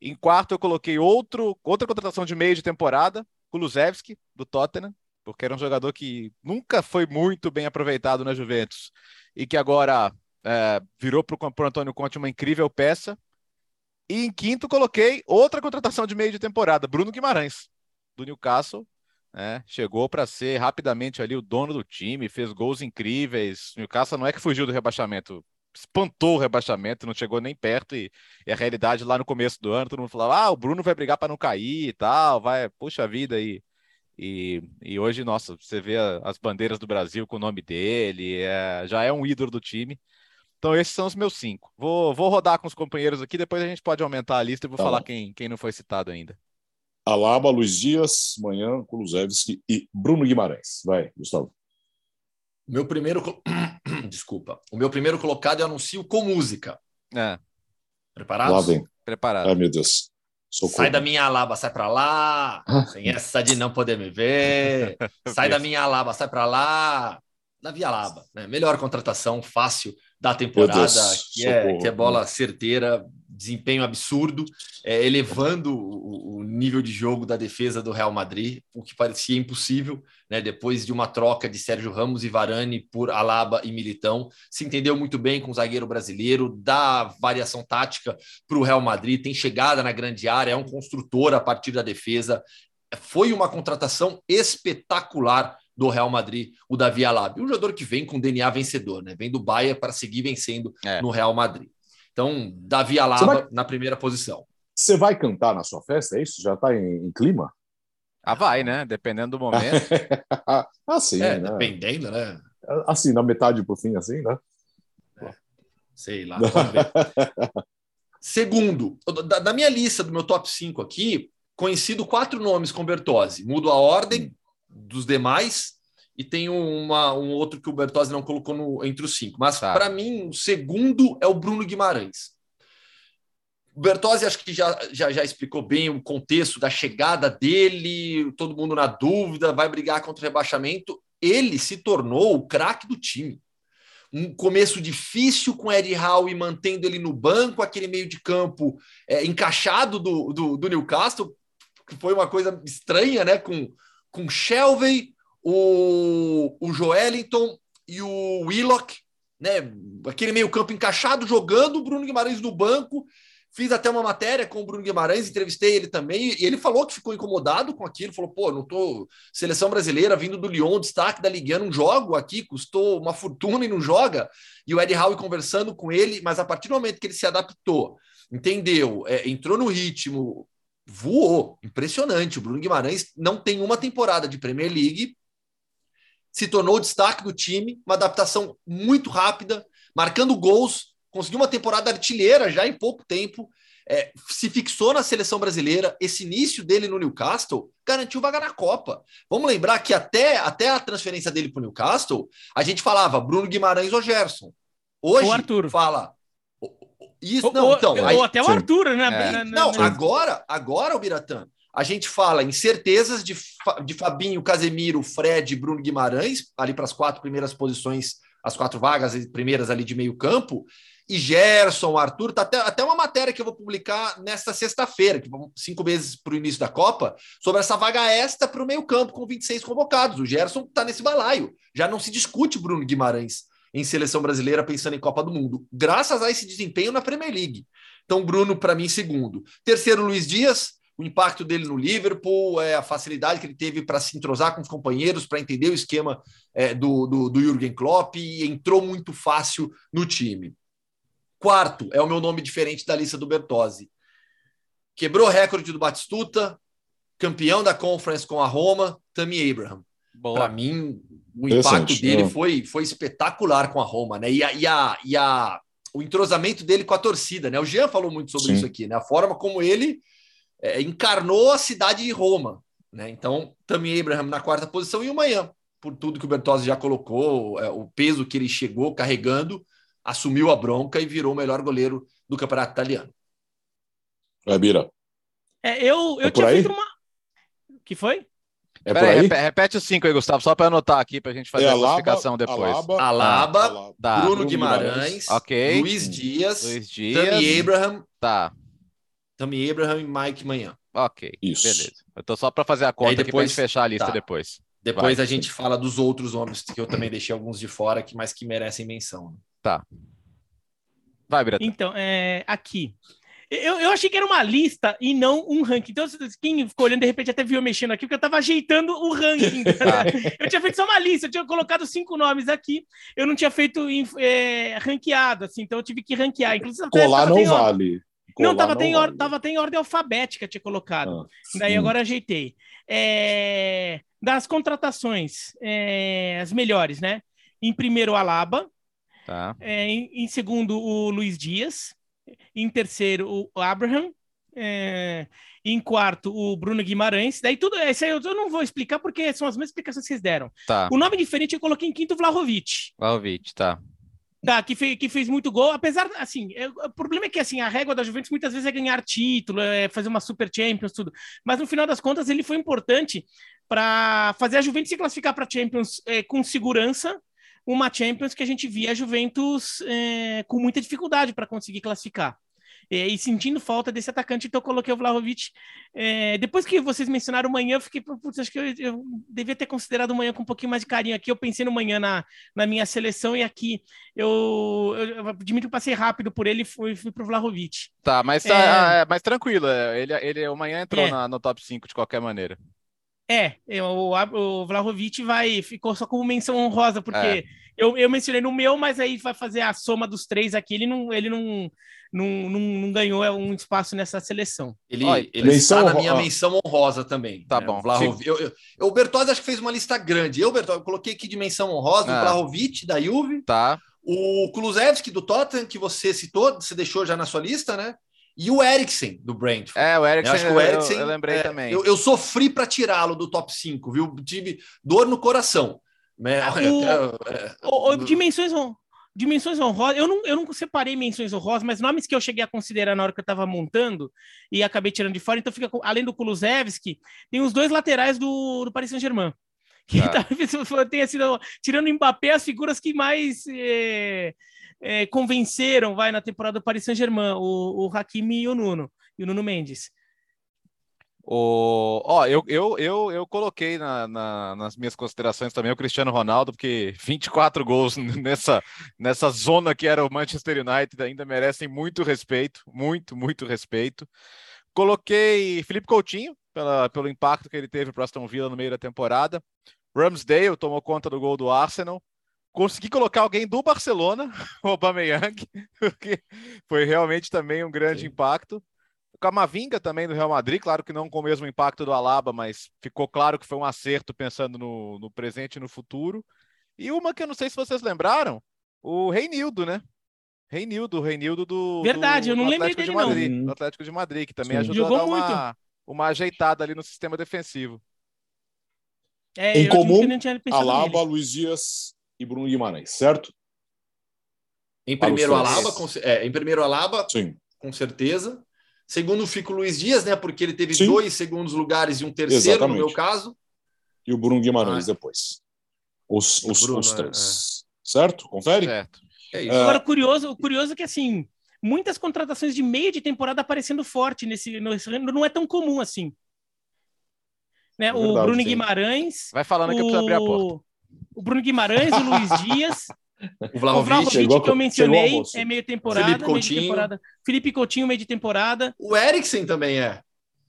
Em quarto, eu coloquei outro, outra contratação de meio de temporada, Kulusevski, do Tottenham, porque era um jogador que nunca foi muito bem aproveitado na Juventus e que agora é, virou para o Antônio Conte uma incrível peça. E em quinto, coloquei outra contratação de meio de temporada, Bruno Guimarães, do Newcastle. né? chegou para ser rapidamente ali o dono do time, fez gols incríveis. Newcastle não é que fugiu do rebaixamento, espantou o rebaixamento, não chegou nem perto. E, e a realidade lá no começo do ano, todo mundo falava: ah, o Bruno vai brigar para não cair e tal, vai, puxa vida aí. E, e hoje, nossa, você vê as bandeiras do Brasil com o nome dele, é, já é um ídolo do time. Então, esses são os meus cinco. Vou, vou rodar com os companheiros aqui, depois a gente pode aumentar a lista e vou Tá falar bom. quem, quem não foi citado ainda. Alaba, Luiz Dias, Manhã, Kulusevski e Bruno Guimarães. Vai, Gustavo. Meu primeiro. [CLEARS THROAT] Desculpa. O meu primeiro colocado eu anuncio com música. É, Preparados? Lá vem. preparado. Ai, meu Deus. Socorro. Sai da minha alaba, sai pra lá. Sem essa de não poder me ver. [LAUGHS] Sai da minha alaba, sai pra lá. Davi Alaba, né? Melhor contratação fácil da temporada, Deus, que é, que é bola certeira, desempenho absurdo, é, elevando o, o nível de jogo da defesa do Real Madrid, o que parecia impossível, né? Depois de uma troca de Sérgio Ramos e Varane por Alaba e Militão, se entendeu muito bem com o zagueiro brasileiro, dá variação tática para o Real Madrid, tem chegada na grande área, é um construtor a partir da defesa. Foi uma contratação espetacular do Real Madrid, o Davi Alaba. Um jogador que vem com DNA vencedor, né? Vem do Bayern para seguir vencendo É. no Real Madrid. Então, Davi Alaba vai- na primeira posição. Você vai cantar na sua festa, é isso? Já está em, em clima? Ah, vai, né? Dependendo do momento. [LAUGHS] ah, sim, é, né? dependendo, né? Assim, na metade pro fim, assim, né? Sei lá. vamos ver. [LAUGHS] Segundo, da, da minha lista, do meu top 5 aqui, conhecido quatro nomes com Bertozzi. Mudo a ordem dos demais e tem uma, um outro que o Bertozzi não colocou no- entre os cinco. Mas, Tá. para mim, o segundo é o Bruno Guimarães. O Bertozzi acho que já, já, já explicou bem o contexto da chegada dele, todo mundo na dúvida, vai brigar contra o rebaixamento. ele se tornou o craque do time. Um começo difícil com Ed Howe mantendo ele no banco, aquele meio de campo é, encaixado do, do, do, Newcastle, que foi uma coisa estranha, né? Com, com Shelvey, o, o Joelinton e o Willock, né? Aquele meio campo encaixado, jogando, o Bruno Guimarães no banco, Fiz até uma matéria com o Bruno Guimarães, entrevistei ele também, e ele falou que ficou incomodado com aquilo, falou, pô, não tô seleção brasileira vindo do Lyon, destaque da Ligue 1, não jogo aqui, custou uma fortuna e não joga. E o Eddie Howe conversando com ele, mas a partir do momento que ele se adaptou, entendeu, é, entrou no ritmo, voou, impressionante. O Bruno Guimarães não tem uma temporada de Premier League, se tornou o destaque do time, uma adaptação muito rápida, marcando gols, conseguiu uma temporada artilheira já em pouco tempo, é, se fixou na seleção brasileira. Esse início dele no Newcastle garantiu vaga na Copa. Vamos lembrar que até, até a transferência dele para o Newcastle, a gente falava Bruno Guimarães ou Gerson. Hoje o Arthur. fala. Isso, não, então, ou, aí, até o Arthur, né? É. Na, na, não, na... agora, agora, o Biratã, a gente fala em certezas de, de Fabinho, Casemiro, Fred, Bruno Guimarães, ali para as quatro primeiras posições, as quatro vagas primeiras ali de meio campo, e Gerson, Arthur, tá até, até uma matéria que eu vou publicar nesta sexta-feira, que vão cinco meses para o início da Copa, sobre essa vaga extra para o meio-campo, com 26 convocados. O Gerson está nesse balaio. Já não se discute Bruno Guimarães em seleção brasileira pensando em Copa do Mundo, graças a esse desempenho na Premier League. Então, Bruno, para mim, segundo. Terceiro, Luiz Dias, o impacto dele no Liverpool, é, a facilidade que ele teve para se entrosar com os companheiros, para entender o esquema é, do, do, do Jürgen Klopp e entrou muito fácil no time. Quarto, é o meu nome diferente da lista do Bertozzi. Quebrou recorde do Batistuta, campeão da Conference com a Roma, Tammy Abraham. Para mim, o impacto dele foi, foi espetacular com a Roma, né? E, a, e, a, e a, o entrosamento dele com a torcida, né? O Jean falou muito sobre Sim. isso aqui, né? A forma como ele é, encarnou a cidade de Roma, né? Então, Tammy Abraham na quarta posição e o Manhã, por tudo que o Bertozzi já colocou, é, o peso que ele chegou carregando assumiu a bronca e virou o melhor goleiro do campeonato italiano. É, Bira. É, eu eu é tinha feito uma. que foi? É Pera aí, repete os cinco aí, Gustavo, só para anotar aqui para a gente fazer é a classificação depois. Alaba, Alaba, Alaba tá. Bruno Guimarães, okay. Luiz Dias, Luiz Dias, Tammy Abraham, tá. Tammy Abraham e Mike Manhã. Ok, Isso. beleza. Eu tô só para fazer a conta depois, aqui para gente fechar a lista tá. depois. Depois Vai. a gente fala dos outros nomes que eu também deixei alguns de fora, que mas que merecem menção. Tá. Vai, Breta. Então, é, aqui. Eu, eu achei que era uma lista e não um ranking. Então, quem ficou olhando, de repente até viu mexendo aqui, porque eu estava ajeitando o ranking. [LAUGHS] Tá? eu tinha feito só uma lista, eu tinha colocado cinco nomes aqui, eu não tinha feito é, ranqueado, assim, então eu tive que ranquear. Inclusive, Colar não vale. Colar não, estava até, em vale. tava até em ordem alfabética, tinha colocado. Ah, Daí agora ajeitei. É, das contratações, é, as melhores, né? Em primeiro, Alaba. Tá. É, em, em, segundo, o Luiz Dias. Em terceiro, o Abraham. É, em quarto, o Bruno Guimarães. Daí tudo isso aí eu não vou explicar porque são as mesmas explicações que vocês deram. Tá. O nome diferente eu coloquei em quinto, Vlahovic. Vlahovic, tá. Tá, que, fez, que fez muito gol, apesar, assim, é, o problema é que, assim, a régua da Juventus muitas vezes é ganhar título, é fazer uma Super Champions, tudo, mas no final das contas ele foi importante para fazer a Juventus se classificar para Champions é, com segurança, uma Champions que a gente via a Juventus é, com muita dificuldade para conseguir classificar. É, e sentindo falta desse atacante, então eu coloquei o Vlahovic. É, depois que vocês mencionaram o manhã, eu fiquei, putz, acho que eu, eu, devia ter considerado manhã com um pouquinho mais de carinho aqui. Eu pensei no manhã na, na minha seleção e aqui eu, eu, eu admito que passei rápido por ele e fui, fui pro Vlahovic. Tá, mas, tá, é... é mas tranquilo, é, ele, ele, o manhã entrou é. na, no top 5 de qualquer maneira. É, o, o Vlahovic vai, ficou só como menção honrosa, porque é. eu, eu mencionei no meu, mas aí vai fazer a soma dos três aqui, ele não, ele não, não, não, não ganhou um espaço nessa seleção. Ele, ele está na minha menção honrosa também. Tá né? bom. Vlahovic, eu, eu, o Bertozzi acho que fez uma lista grande. Eu, Bertozzi, eu coloquei aqui de menção honrosa ah. o Vlahovic, da Juve. Tá. O Kulusevski, do Tottenham, que você citou, você deixou já na sua lista, né? E o Eriksen, do Brentford. É, o Eriksen, eu, acho que o Eriksen, eu, eu lembrei é, também. Eu, eu sofri para tirá-lo do top 5, viu? Tive dor no coração. Né? Ah, o, [LAUGHS] é, o, dimensões, dimensões honrosas, eu não, eu não separei menções honrosas, mas nomes que eu cheguei a considerar na hora que eu estava montando e acabei tirando de fora, então fica, além do Kulusevski, tem os dois laterais do, do Paris Saint-Germain que Tá. [LAUGHS] talvez tenha sido, tirando o Mbappé, as figuras que mais é, é, convenceram, vai, na temporada do Paris Saint-Germain, o, o Hakimi e o Nuno, e o Nuno Mendes. O... Ó, eu, eu, eu, eu coloquei na, na- nas minhas considerações também o Cristiano Ronaldo, porque 24 gols [LAUGHS] nessa, nessa zona que era o Manchester United ainda merecem muito respeito, muito, muito respeito. Coloquei Felipe Coutinho, pela, pelo impacto que ele teve para Aston Villa no meio da temporada. Ramsdale tomou conta do gol do Arsenal. Consegui colocar alguém do Barcelona, [LAUGHS] [LAUGHS] o Aubameyang, porque foi realmente também um grande impacto. O Camavinga também do Real Madrid, claro que não com o mesmo impacto do Alaba, mas ficou claro que foi um acerto pensando no, no presente e no futuro. E uma que eu não sei se vocês lembraram, o Reinildo, né? Reinildo, o Reinildo do, Verdade, do, eu não lembrei Atlético de dele, não. Madrid, Hum. do Atlético de Madrid, que também Sim. ajudou Jogou a dar uma, uma ajeitada ali no sistema defensivo. É, Em comum, não Alaba, nele. Luiz Dias e Bruno Guimarães, certo? Em primeiro. Alaba, com, é, em primeiro Alaba, Sim. com certeza. Segundo, fica o Luiz Dias, né? Porque ele teve Sim. dois segundos lugares e um terceiro, no Exatamente. meu caso. E o Bruno Guimarães Ah. depois. Os, O os, Bruno, os é, três. Certo? Confere? Certo. É isso. É. Agora, o curioso, o curioso é que, assim, muitas contratações de meio de temporada aparecendo forte nesse, nesse não é tão comum assim. Né? o verdade, Bruno sim. Guimarães, Vai falando que eu preciso abrir a porta. O... o Bruno Guimarães, o Luiz Dias, O o Vlahovic, chegou a- que eu mencionei, é meio temporada, Felipe meio Coutinho. temporada. Felipe Coutinho, meio de temporada. o Eriksen também é.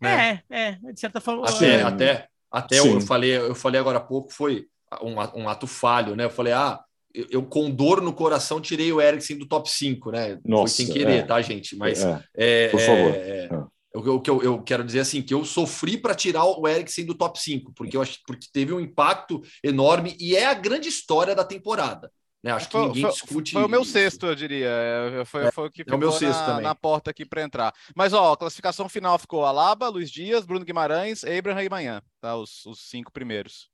né? É, é, de certa forma. Até, é, até, até Sim. eu falei, eu falei agora há pouco, foi um, um ato falho, né? Eu falei, ah, eu, eu com dor no coração tirei o Eriksen do top 5, né? Nossa, foi sem querer, é. tá, gente? Mas É. é, Por favor. É, o, que eu, eu quero dizer assim, que eu sofri para tirar o Eriksen do top 5, porque eu acho porque teve um impacto enorme e é a grande história da temporada. Né? Acho que Foi- ninguém foi- discute. Foi o meu isso. sexto, eu diria. É, Foi, foi o que é o meu ficou sexto na, também. na porta aqui para entrar. Mas, ó, a classificação final ficou Alaba, Luiz Dias, Bruno Guimarães, Abraham e Manhã. Tá? Os, os cinco primeiros.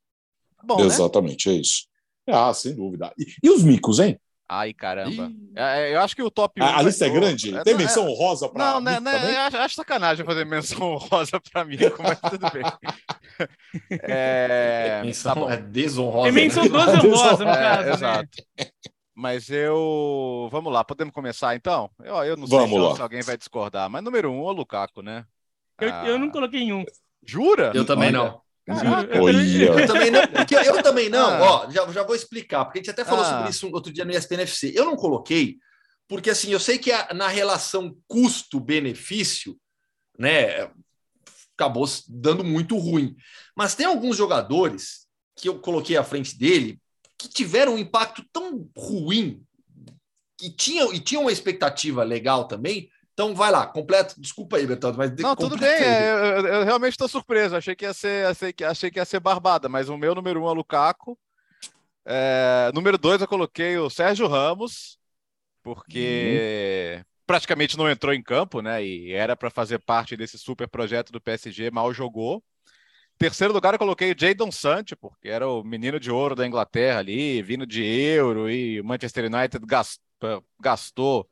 Bom, né? Exatamente, é isso. Ah, sem dúvida. E, e os micos, hein? Ai, caramba. Ih, É, é, eu acho que o top 1. A, a lista é grande? Tem menção é, honrosa para Não, né, né, acho, acho sacanagem fazer menção [LAUGHS] honrosa para mim, mas tudo bem. [LAUGHS] É, menção tá bom. é desonrosa. É menção né? [LAUGHS] doze honrosa, no É, caso. né? exato. Mas eu. Vamos lá, podemos começar então? Eu, eu não sei Vamos se, lá. se alguém vai discordar, mas número um é o Lukaku, né? Eu, Ah, eu não coloquei em um. Jura? Eu também Olha. não. Caraca. Eu- também não, porque eu também não, Ah. ó, já, já vou explicar, porque a gente até falou Ah. sobre isso outro dia no ESPN FC. Eu não coloquei, porque assim, eu sei que a- na relação custo-benefício, né, acabou dando muito ruim. Mas tem alguns jogadores que eu coloquei à frente dele que tiveram um impacto tão ruim e tinham, e tinham uma expectativa legal também. Então vai lá, completo. Desculpa aí, Bertoldo, mas Não, tudo bem, eu, eu realmente estou surpreso. Achei que ia ser, achei que, achei que ia ser barbada, mas o meu número um é o Lukaku. É, número dois eu coloquei o Sérgio Ramos, porque praticamente não entrou em campo, né? E era para fazer parte desse super projeto do PSG, mal jogou. Terceiro lugar eu coloquei o Jadon Sancho, porque era o menino de ouro da Inglaterra ali, vindo de euro, e o Manchester United gas- gastou,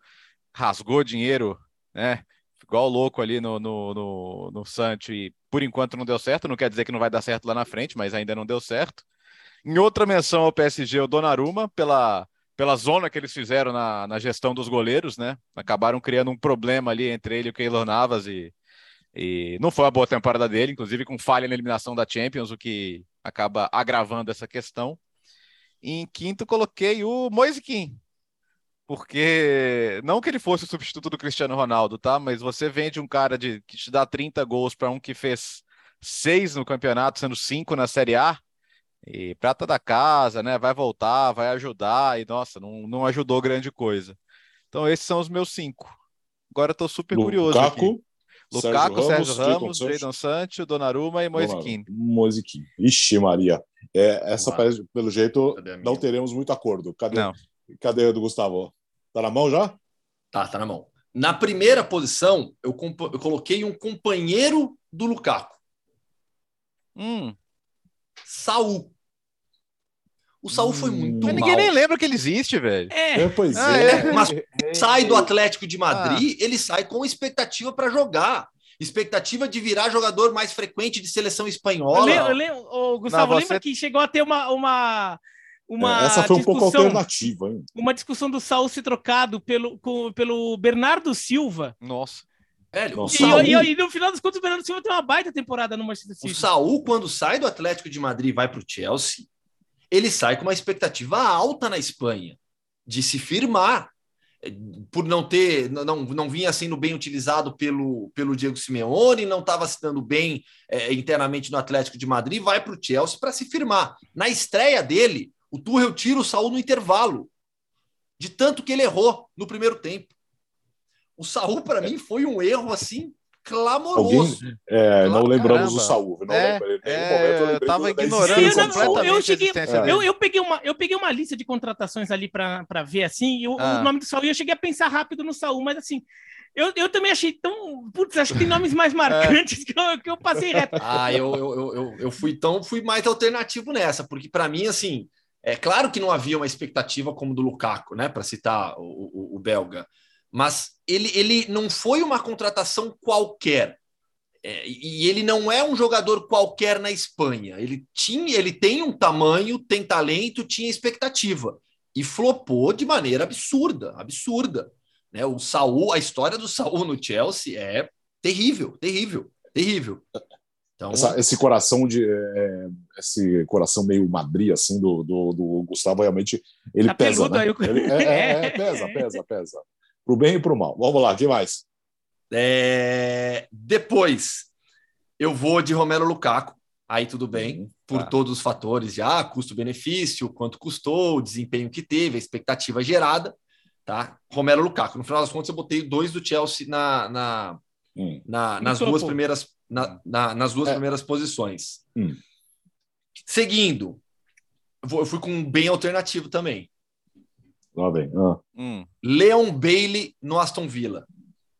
rasgou dinheiro, né? Igual louco ali no, no, no, no Sancho, e por enquanto não deu certo, não quer dizer que não vai dar certo lá na frente, mas ainda não deu certo. Em outra menção ao PSG, o Donnarumma, pela, pela zona que eles fizeram na, na gestão dos goleiros, né? Acabaram criando um problema ali entre ele e o Keylor Navas e, e não foi uma boa temporada dele, inclusive com falha na eliminação da Champions, o que acaba agravando essa questão. Em quinto, coloquei o Kean, porque não que ele fosse o substituto do Cristiano Ronaldo, tá? Mas você vende um cara de, que te dá 30 gols para um que fez seis no campeonato, sendo cinco na Série A, e prata da casa, né? Vai voltar, vai ajudar, e nossa, não, não ajudou grande coisa. Então, esses são os meus cinco. Agora eu tô super curioso. aqui. Lukaku, Lukaku, Sérgio Ramos, Sancho, Jadon Sancho, Donnarumma e. Moise Kean. Ixi, Maria. É, essa, parece- pelo jeito, não teremos muito acordo. Cadê, Não. cadê o do Gustavo? Tá na mão já? Tá, tá na mão. Na primeira posição, eu, eu coloquei um companheiro do Lukaku, Hum, Saul. O Saul foi Hum. muito mas mal. ninguém nem lembra que ele existe, velho. É, É, pois Ah, é. é. Mas sai do Atlético de Madrid, ele sai com expectativa para jogar. expectativa de virar jogador mais frequente de seleção espanhola. Eu lembro, eu lembro, Gustavo, Não, você... lembra que chegou a ter uma, uma, uma é, Essa foi um pouco alternativa, hein? Uma discussão do Saul se trocado pelo, com, pelo Bernardo Silva. Nossa. Velho, Nossa, e, e, e, no final das contas, o Bernardo Silva tem uma baita temporada no Manchester City. O Saul, quando sai do Atlético de Madrid e vai para o Chelsea, ele sai com uma expectativa alta na Espanha de se firmar por não ter, não, não vinha sendo bem utilizado pelo, pelo Diego Simeone, não estava se dando bem é, internamente no Atlético de Madrid, vai para o Chelsea para se firmar. Na estreia dele, o Tuchel tira o Saul no intervalo, de tanto que ele errou no primeiro tempo. O Saul, para mim, foi um erro assim clamoroso. Alguém, é, não lembramos do Saúl. Não é, lembro, é, eu, estava ignorando eu, completamente eu, cheguei, eu, eu, peguei uma, eu peguei uma lista de contratações ali para ver assim, e o, ah. o nome do Saúl, eu cheguei a pensar rápido no Saúl, mas assim, eu, eu também achei tão. Putz, acho que tem nomes mais [LAUGHS] [LAUGHS] marcantes é. que, eu, que eu passei reto. Ah, eu, eu, eu, eu fui tão fui mais alternativo nessa, porque para mim, assim, é claro que não havia uma expectativa como do Lukaku, né? Para citar o, o, o belga mas ele, ele não foi uma contratação qualquer. É, e ele não é um jogador qualquer na Espanha. Ele tinha, ele tem um tamanho, tem talento, tinha expectativa e flopou de maneira absurda, absurda. Né? O Saul, a história do Saul no Chelsea é terrível, terrível, terrível. Então, Essa, esse coração de é, esse coração meio Madrid assim do, do, do Gustavo realmente ele tá pesa, né? Ele, [LAUGHS] é, é, é, pesa, [LAUGHS] pesa, pesa para o bem e para o mal. Vamos lá, o que mais? É... Depois, eu vou de Romero Lukaku. Aí tudo bem, uhum, por tá. todos os fatores ah, custo-benefício, quanto custou, o desempenho que teve, a expectativa gerada, tá? Romero Lukaku. No final das contas, eu botei dois do Chelsea na, na, hum. na nas, duas primeiras, na, na, nas duas é. primeiras posições. Hum. Seguindo, eu fui com um bem alternativo também. Lá vem. Ah. Hum. Leon Bailey no Aston Villa.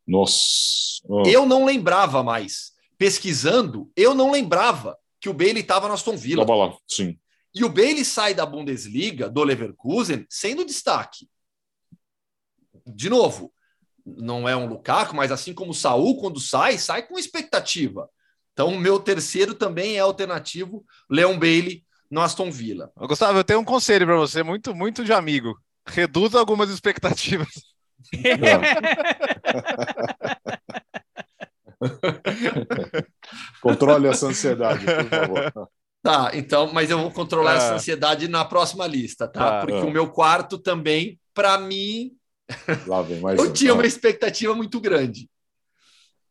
Nossa. Oh. Eu não lembrava mais. Pesquisando, eu não lembrava que o Bailey estava no Aston Villa. Tava lá, sim. E o Bailey sai da Bundesliga, do Leverkusen, sendo destaque. De novo, não é um Lukaku, mas assim como o Saul, quando sai, sai com expectativa. Então, o meu terceiro também é alternativo, Leon Bailey no Aston Villa. Gustavo, eu tenho um conselho para você, muito, muito de amigo reduz algumas expectativas. [LAUGHS] Controle essa ansiedade, por favor. Tá, então, mas eu vou controlar é. essa ansiedade na próxima lista, tá? tá Porque é. o meu quarto também, para mim, eu um, tinha tá. uma expectativa muito grande.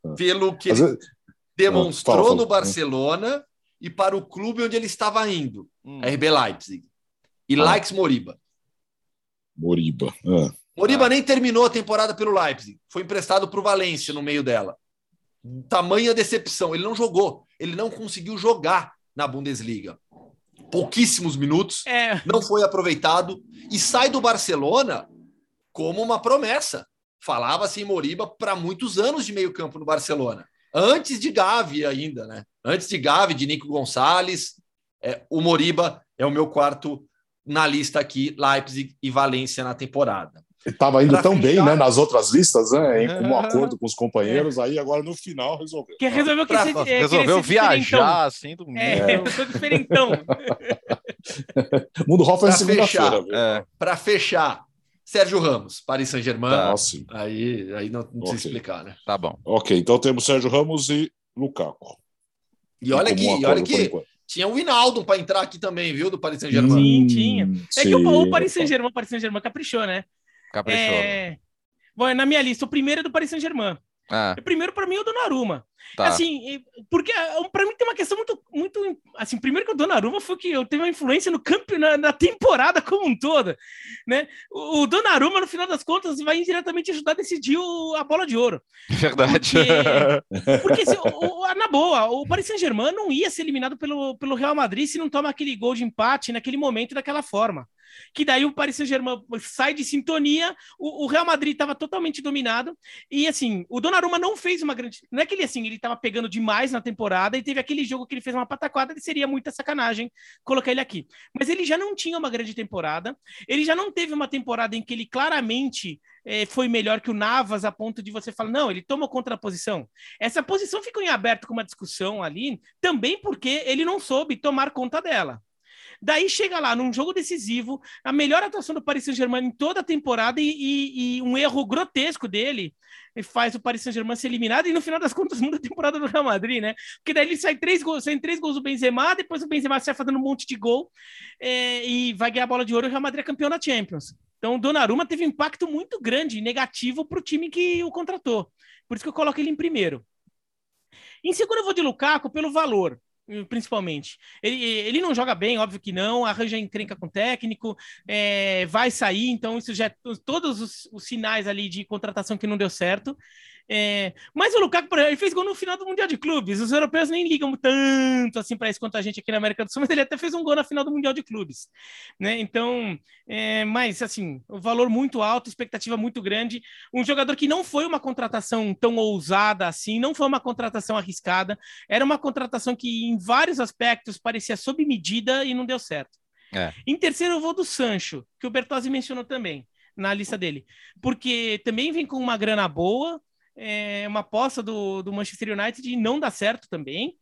Tá. Pelo que ele vezes... demonstrou fala, fala. no Barcelona e para o clube onde ele estava indo, hum. RB Leipzig. E ah. Likes Moriba. Moriba. Ah. Moriba ah. nem terminou a temporada pelo Leipzig. Foi emprestado para o Valência no meio dela. Tamanha decepção. Ele não jogou. Ele não conseguiu jogar na Bundesliga. Pouquíssimos minutos. É. Não foi aproveitado. E sai do Barcelona como uma promessa. Falava-se em Moriba para muitos anos de meio campo no Barcelona. Antes de Gavi ainda, né? Antes de Gavi, de Nico Gonçalves. É, o Moriba é o meu quarto na lista aqui Leipzig e Valência na temporada. Estava indo pra tão fechar... bem, né, nas outras listas, né, em um acordo com os companheiros, é. aí agora no final resolveu. Que resolveu que pra... se, resolveu viajar assim do [LAUGHS] mundo. É, eu sou diferentão. Mundo foi segunda-feira. É. Para fechar, Sérgio Ramos, Paris Saint-Germain. Tá. Aí, aí não, não okay. precisa explicar, né? Tá bom. Ok, então temos Sérgio Ramos e Lukaku. E olha aqui, olha aqui. Tinha o Hinaldo para entrar aqui também, viu? Do Paris Saint-Germain. Sim, tinha. É sim, que o, o Paris Saint-Germain, Paris Saint-Germain caprichou, né? Caprichou. É... Bom, na minha lista, o primeiro é do Paris Saint-Germain. Ah. O primeiro, para mim, é o Donnarumma. Tá. Assim, porque ah, para mim tem uma questão muito, muito. Assim, primeiro que o Donnarumma foi que eu teve uma influência no campo, na, na temporada como um todo. Né? O, o Donnarumma, no final das contas, vai indiretamente ajudar a decidir o, a bola de ouro. Verdade. Porque, [LAUGHS] porque se, o, na boa, o Paris Saint-Germain não ia ser eliminado pelo, pelo Real Madrid se não toma aquele gol de empate naquele momento daquela forma. Que daí o Paris Saint-Germain sai de sintonia, o, o Real Madrid estava totalmente dominado, e assim, o Donnarumma não fez uma grande... Não é que ele, assim, ele estava pegando demais na temporada, e teve aquele jogo que ele fez uma pataquada, e seria muita sacanagem colocar ele aqui. Mas ele já não tinha uma grande temporada, ele já não teve uma temporada em que ele claramente é, foi melhor que o Navas a ponto de você falar, não, ele toma contra a posição. Essa posição ficou em aberto com uma discussão ali, também porque ele não soube tomar conta dela. Daí chega lá, num jogo decisivo, a melhor atuação do Paris Saint-Germain em toda a temporada e, e, e, um erro grotesco dele faz o Paris Saint-Germain ser eliminado e no final das contas [LAUGHS] muda a temporada do Real Madrid, né? Porque daí ele sai três gols, saem três gols do Benzema, depois o Benzema sai fazendo um monte de gol é, e vai ganhar a bola de ouro e o Real Madrid é campeão da Champions. Então o Donnarumma teve um impacto muito grande, negativo para o time que o contratou. Por isso que eu coloco ele em primeiro. Em segundo eu vou de Lukaku pelo valor principalmente. Ele, ele não joga bem, óbvio que não, arranja encrenca com o técnico, é, vai sair, então isso já é todos os, os, sinais ali de contratação que não deu certo. É, mas o Lukaku, ele fez gol no final do Mundial de Clubes. Os europeus nem ligam tanto assim para isso quanto a gente aqui na América do Sul, [LAUGHS] mas ele até fez um gol na final do Mundial de Clubes. Né? Então, é, mas assim, o valor muito alto, expectativa muito grande. Um jogador que não foi uma contratação tão ousada assim, não foi uma contratação arriscada, era uma contratação que em vários aspectos parecia sob medida e não deu certo. É. Em terceiro, eu vou do Sancho, que o Bertozzi mencionou também na lista dele, porque também vem com uma grana boa, é, uma aposta do, do Manchester United e não dá certo também.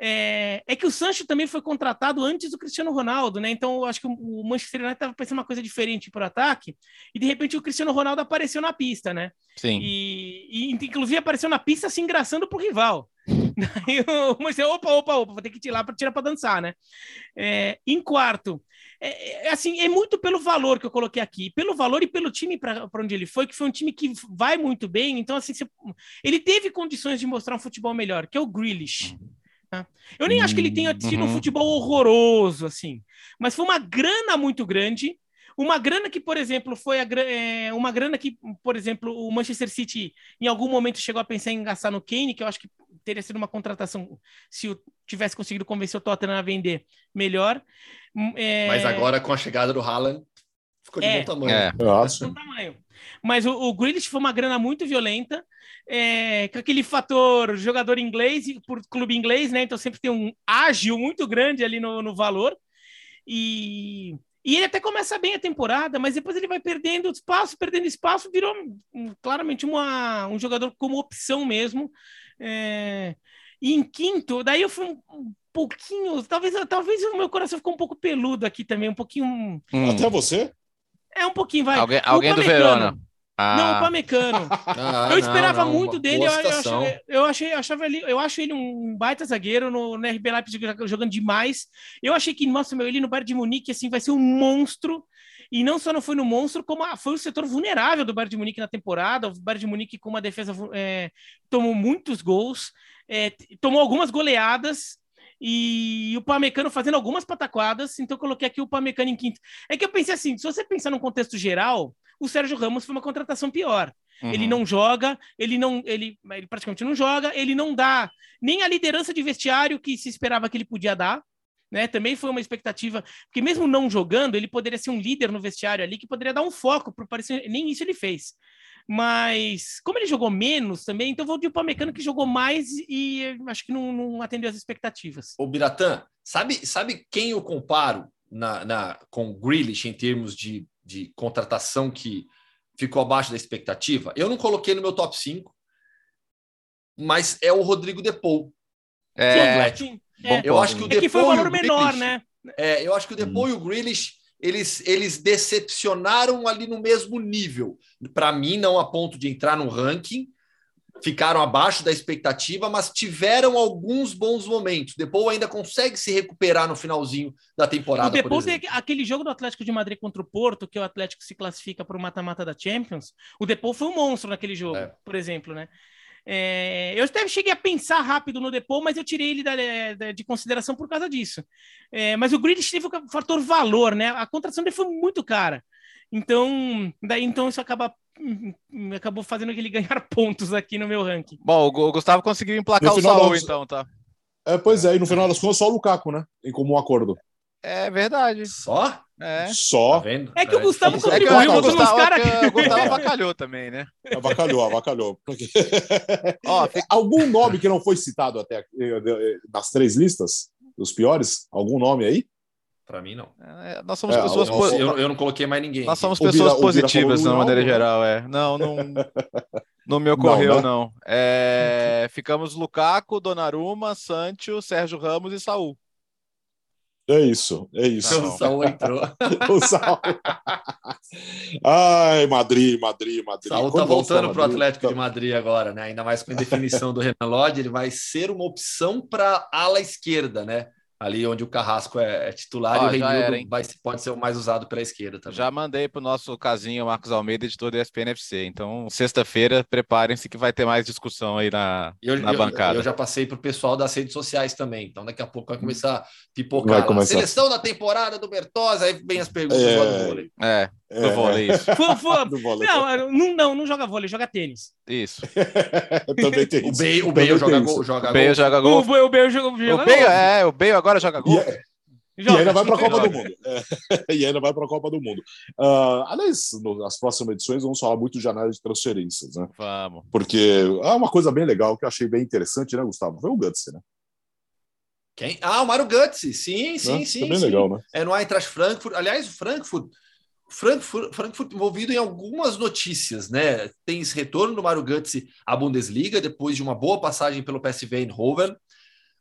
É, é, que o Sancho também foi contratado antes do Cristiano Ronaldo, né? Então eu acho que o Manchester United estava pensando uma coisa diferente para o ataque, e de repente o Cristiano Ronaldo apareceu na pista, né? Sim. E, e inclusive apareceu na pista se engraçando pro rival. [LAUGHS] Daí o Manchester, opa, opa, opa, vou ter que tirar para tirar para dançar, né? É, em quarto, é, é, assim, é muito pelo valor que eu coloquei aqui, pelo valor e pelo time para onde ele foi, que foi um time que vai muito bem. Então, assim, você, ele teve condições de mostrar um futebol melhor, que é o Grealish. Tá? Eu nem acho que ele tenha tido uhum. um futebol horroroso, assim, mas foi uma grana muito grande. Uma grana que, por exemplo, foi a, é, uma grana que, por exemplo, o Manchester City em algum momento chegou a pensar em gastar no Kane, que eu acho que teria sido uma contratação se eu tivesse conseguido convencer o Tottenham a vender melhor. Hum, é... Mas agora, com a chegada do Haaland, ficou de é, bom tamanho. É. Nossa. Bom tamanho. Mas o, o Grealish foi uma grana muito violenta, é, com aquele fator jogador inglês, por clube inglês, né? Então sempre tem um ágil muito grande ali no, no valor. E, e ele até começa bem a temporada, mas depois ele vai perdendo espaço, perdendo espaço, virou claramente uma, um jogador como opção mesmo. É, e em quinto, daí eu fui um, pouquinho, talvez, talvez o meu coração ficou um pouco peludo aqui também, um pouquinho. Hum. Até você? É um pouquinho, vai. Alguém, alguém do Verona. Ah. Não, o Pamecano. Ah, eu esperava não, não. muito dele. Eu, eu, achei, eu, achei, achava ele, eu acho ele um baita zagueiro no, no RB Leipzig jogando demais. Eu achei que, nossa, meu, ele no Bayern de Munique assim vai ser um monstro. E não só não foi no monstro, como foi o setor vulnerável do Bayern de Munique na temporada. O Bayern de Munique com uma defesa é, tomou muitos gols, é, tomou algumas goleadas e o Pamecano fazendo algumas pataquadas, então eu coloquei aqui o Pamecano em quinto. É que eu pensei assim, se você pensar num contexto geral, o Sérgio Ramos foi uma contratação pior. Uhum. Ele não joga, ele não, ele, ele praticamente não joga, ele não dá nem a liderança de vestiário que se esperava que ele podia dar. Né, também foi uma expectativa, porque mesmo não jogando, ele poderia ser um líder no vestiário ali que poderia dar um foco para o Paris, nem isso ele fez. Mas, como ele jogou menos também, então vou de Upamecano que jogou mais e acho que não, não atendeu as expectativas. O Biratã, sabe, sabe quem eu comparo na, na, com o Grealish em termos de, de contratação que ficou abaixo da expectativa? Eu não coloquei no meu top 5, mas é o Rodrigo Depou. É, é, eu acho que o Depou é que foi um valor menor, né? É, eu acho que o Depou hum. e o Grealish eles, eles decepcionaram ali no mesmo nível. Para mim, não a ponto de entrar no ranking, ficaram abaixo da expectativa, mas tiveram alguns bons momentos. Depois ainda consegue se recuperar no finalzinho da temporada. Depois é aquele jogo do Atlético de Madrid contra o Porto, que o Atlético se classifica para o mata-mata da Champions. O Depou foi um monstro naquele jogo, é. por exemplo, né? É, eu até cheguei a pensar rápido no Depô, mas eu tirei ele da, da, de consideração por causa disso. É, mas o Grealish teve o fator valor, né? A contratação dele foi muito cara. Então, daí então isso acaba acabou fazendo ele [LAUGHS] ganhar pontos aqui no meu ranking. Bom, o Gustavo conseguiu emplacar o Saul, das... então, tá? É, pois é, e no final das contas só o Lukaku, né? Em comum acordo. É verdade. Só? É. Tá Só vendo? É que o Gustavo É É que contribuiu, o, Gustavo- botou nos Gustavo, caras é que que... o Gustavo avacalhou também, né? avacalhou, avacalhou. Porque- [LAUGHS] Ó, fica- Algum nome que não foi citado até aqui, eh, eh, nas três listas dos piores? Algum nome aí? Pra mim, não. é, nós somos É, pessoas po- Eu, eu não coloquei mais ninguém. Nós somos O Bira- pessoas positivas uma maneira né? geral, é. Não, não, [LAUGHS] não me ocorreu, Não, não. né? É, ficamos Lukaku, Donnarumma, Sancho, Sérgio Ramos e Saul. É isso, é isso. O Saul entrou. [LAUGHS] o Saul. Ai, Madrid, Madrid, Madrid. Saul tá voltando para o Atlético tá- de Madrid agora, né? Ainda mais com a definição do Renan Lodge, ele vai ser uma opção para ala esquerda, né? Ali onde o Carrasco é, é titular Ah, e o já Reinildo vai, pode ser o mais usado pela esquerda também. Já mandei pro nosso casinho Marcos Almeida, editor do ESPN FC. Então, sexta-feira, preparem-se que vai ter mais discussão aí na, Eu, na eu- bancada. eu já passei para o pessoal das redes sociais também. Então, daqui a pouco vai começar a pipocar. Vai começar. Seleção da temporada do Bertosa, aí vem as perguntas É. do vôlei. É, do É, vôlei, isso. [LAUGHS] Fu- fu- do vôlei. Não, não, não, não joga vôlei, joga tênis. Isso. [LAUGHS] Também tem O isso. O Bale joga gol. isso. Joga O Bale gol. joga O, gol. o Bale joga, O joga Bale, gol. é, o Bale agora joga E, gol. é- e Joga. ainda vai para a Copa Joga. do Mundo. É. [LAUGHS] E ainda vai para a Copa do Mundo. Ah, aliás, no- nas próximas edições vamos falar muito de análise de transferências, né? Vamos. Porque é uma coisa bem legal que eu achei bem interessante, né, Gustavo? Foi o Guts, né? Quem? Ah, o Mário Götze. Sim, sim, Né? sim. Foi bem sim. legal, né? É no Eintracht Frankfurt. Aliás, o Frankfurt, Frankfurt, Frankfurt envolvido em algumas notícias, né? Tem esse retorno do Mário Götze à Bundesliga depois de uma boa passagem pelo PSV Eindhoven.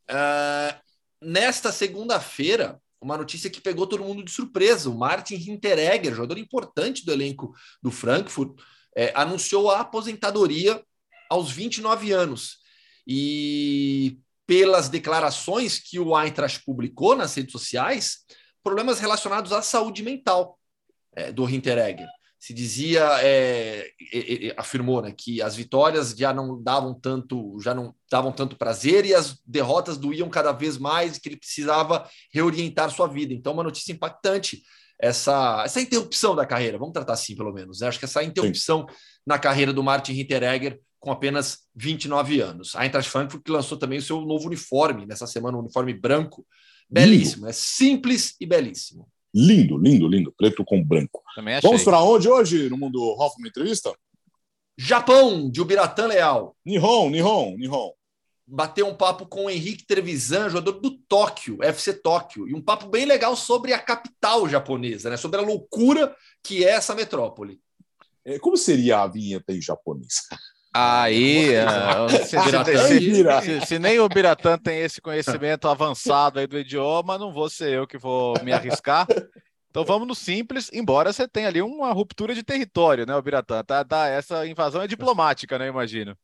Ah, nesta segunda-feira, uma notícia que pegou todo mundo de surpresa. O Martin Hinteregger, jogador importante do elenco do Frankfurt, eh, anunciou a aposentadoria aos 29 anos. E pelas declarações que o Eintracht publicou nas redes sociais, problemas relacionados à saúde mental é, do Hinteregger. Se dizia, é, afirmou, né, que as vitórias já não davam tanto, já não davam tanto prazer e as derrotas doíam cada vez mais, que ele precisava reorientar sua vida. Então, uma notícia impactante essa essa interrupção da carreira, vamos tratar assim pelo menos. né? Acho que essa interrupção na carreira do Martin Hinteregger com apenas 29 anos. A Eintracht Frankfurt lançou também o seu novo uniforme nessa semana, um uniforme branco, belíssimo, é simples e belíssimo. Lindo, lindo, lindo. Preto com branco. Também achei. Vamos para onde hoje no mundo Hoffman Entrevista? Japão, de Ubiratã Leal, Nihon, Nihon, Nihon. bateu um papo com o Henrique Trevisan, jogador do Tóquio, FC Tóquio, e um papo bem legal sobre a capital japonesa, né? sobre a loucura que é essa metrópole. É, Como seria a vinheta em japonês? [LAUGHS] Aí, ah, se, se- se- Bira. se- se nem o Biratã tem esse conhecimento avançado aí do idioma, não vou ser eu que vou me arriscar. Então vamos no simples, embora você tenha ali uma ruptura de território, né, o Biratã? Tá, tá, essa invasão é diplomática, né, eu imagino.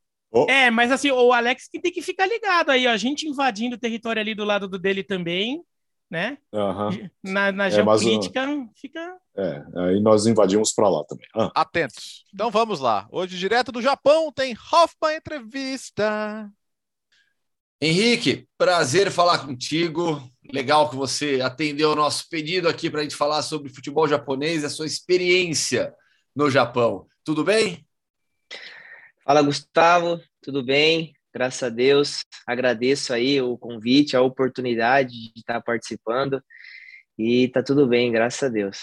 É, mas assim, o Alex que tem que ficar ligado aí, ó. A gente invadindo o território ali do lado do dele também, né? Aham. Na, na É, mas fica. É, aí nós invadimos para lá também. Ah, Atentos. Então vamos lá. Hoje, direto do Japão, tem Hoffman Entrevista. Henrique, prazer falar contigo. Legal que você atendeu o nosso pedido aqui para a gente falar sobre futebol japonês e a sua experiência no Japão. Tudo bem? Fala, Gustavo, tudo bem? Graças a Deus, agradeço aí o convite, a oportunidade de estar participando e tá tudo bem, graças a Deus.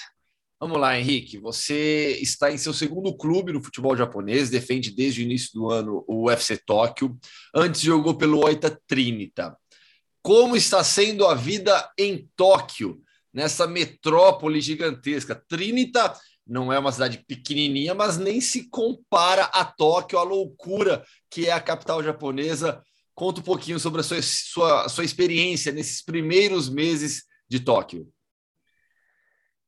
Vamos lá, Henrique. Você está em seu segundo clube no futebol japonês, defende desde o início do ano o UFC Tóquio. Antes jogou pelo Oita Trinita. Como está sendo a vida em Tóquio, nessa metrópole gigantesca? Trinita não é uma cidade pequenininha, mas nem se compara a Tóquio, a loucura que é a capital japonesa. Conta um pouquinho sobre a sua, sua, sua experiência nesses primeiros meses de Tóquio.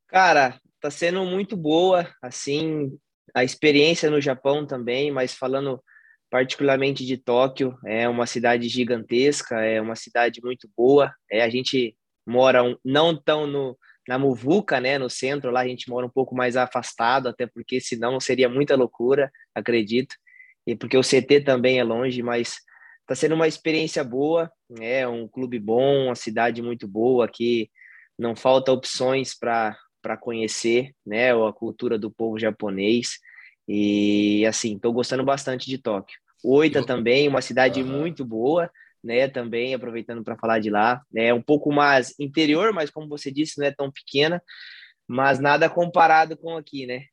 Cara, tá sendo muito boa, assim, a experiência no Japão também, mas falando particularmente de Tóquio, é uma cidade gigantesca, é uma cidade muito boa. É, a gente mora um, não tão no, na Muvuca, né, no centro, lá a gente mora um pouco mais afastado, até porque senão seria muita loucura, acredito. E porque o CT também é longe, mas tá sendo uma experiência boa, é um clube bom, uma cidade muito boa que não falta opções para conhecer, né, a cultura do povo japonês. E assim, estou gostando bastante de Tóquio. Oita também, uma cidade muito boa, né? Também aproveitando para falar de lá. É um pouco mais interior, mas como você disse, não é tão pequena, mas nada comparado com aqui, né?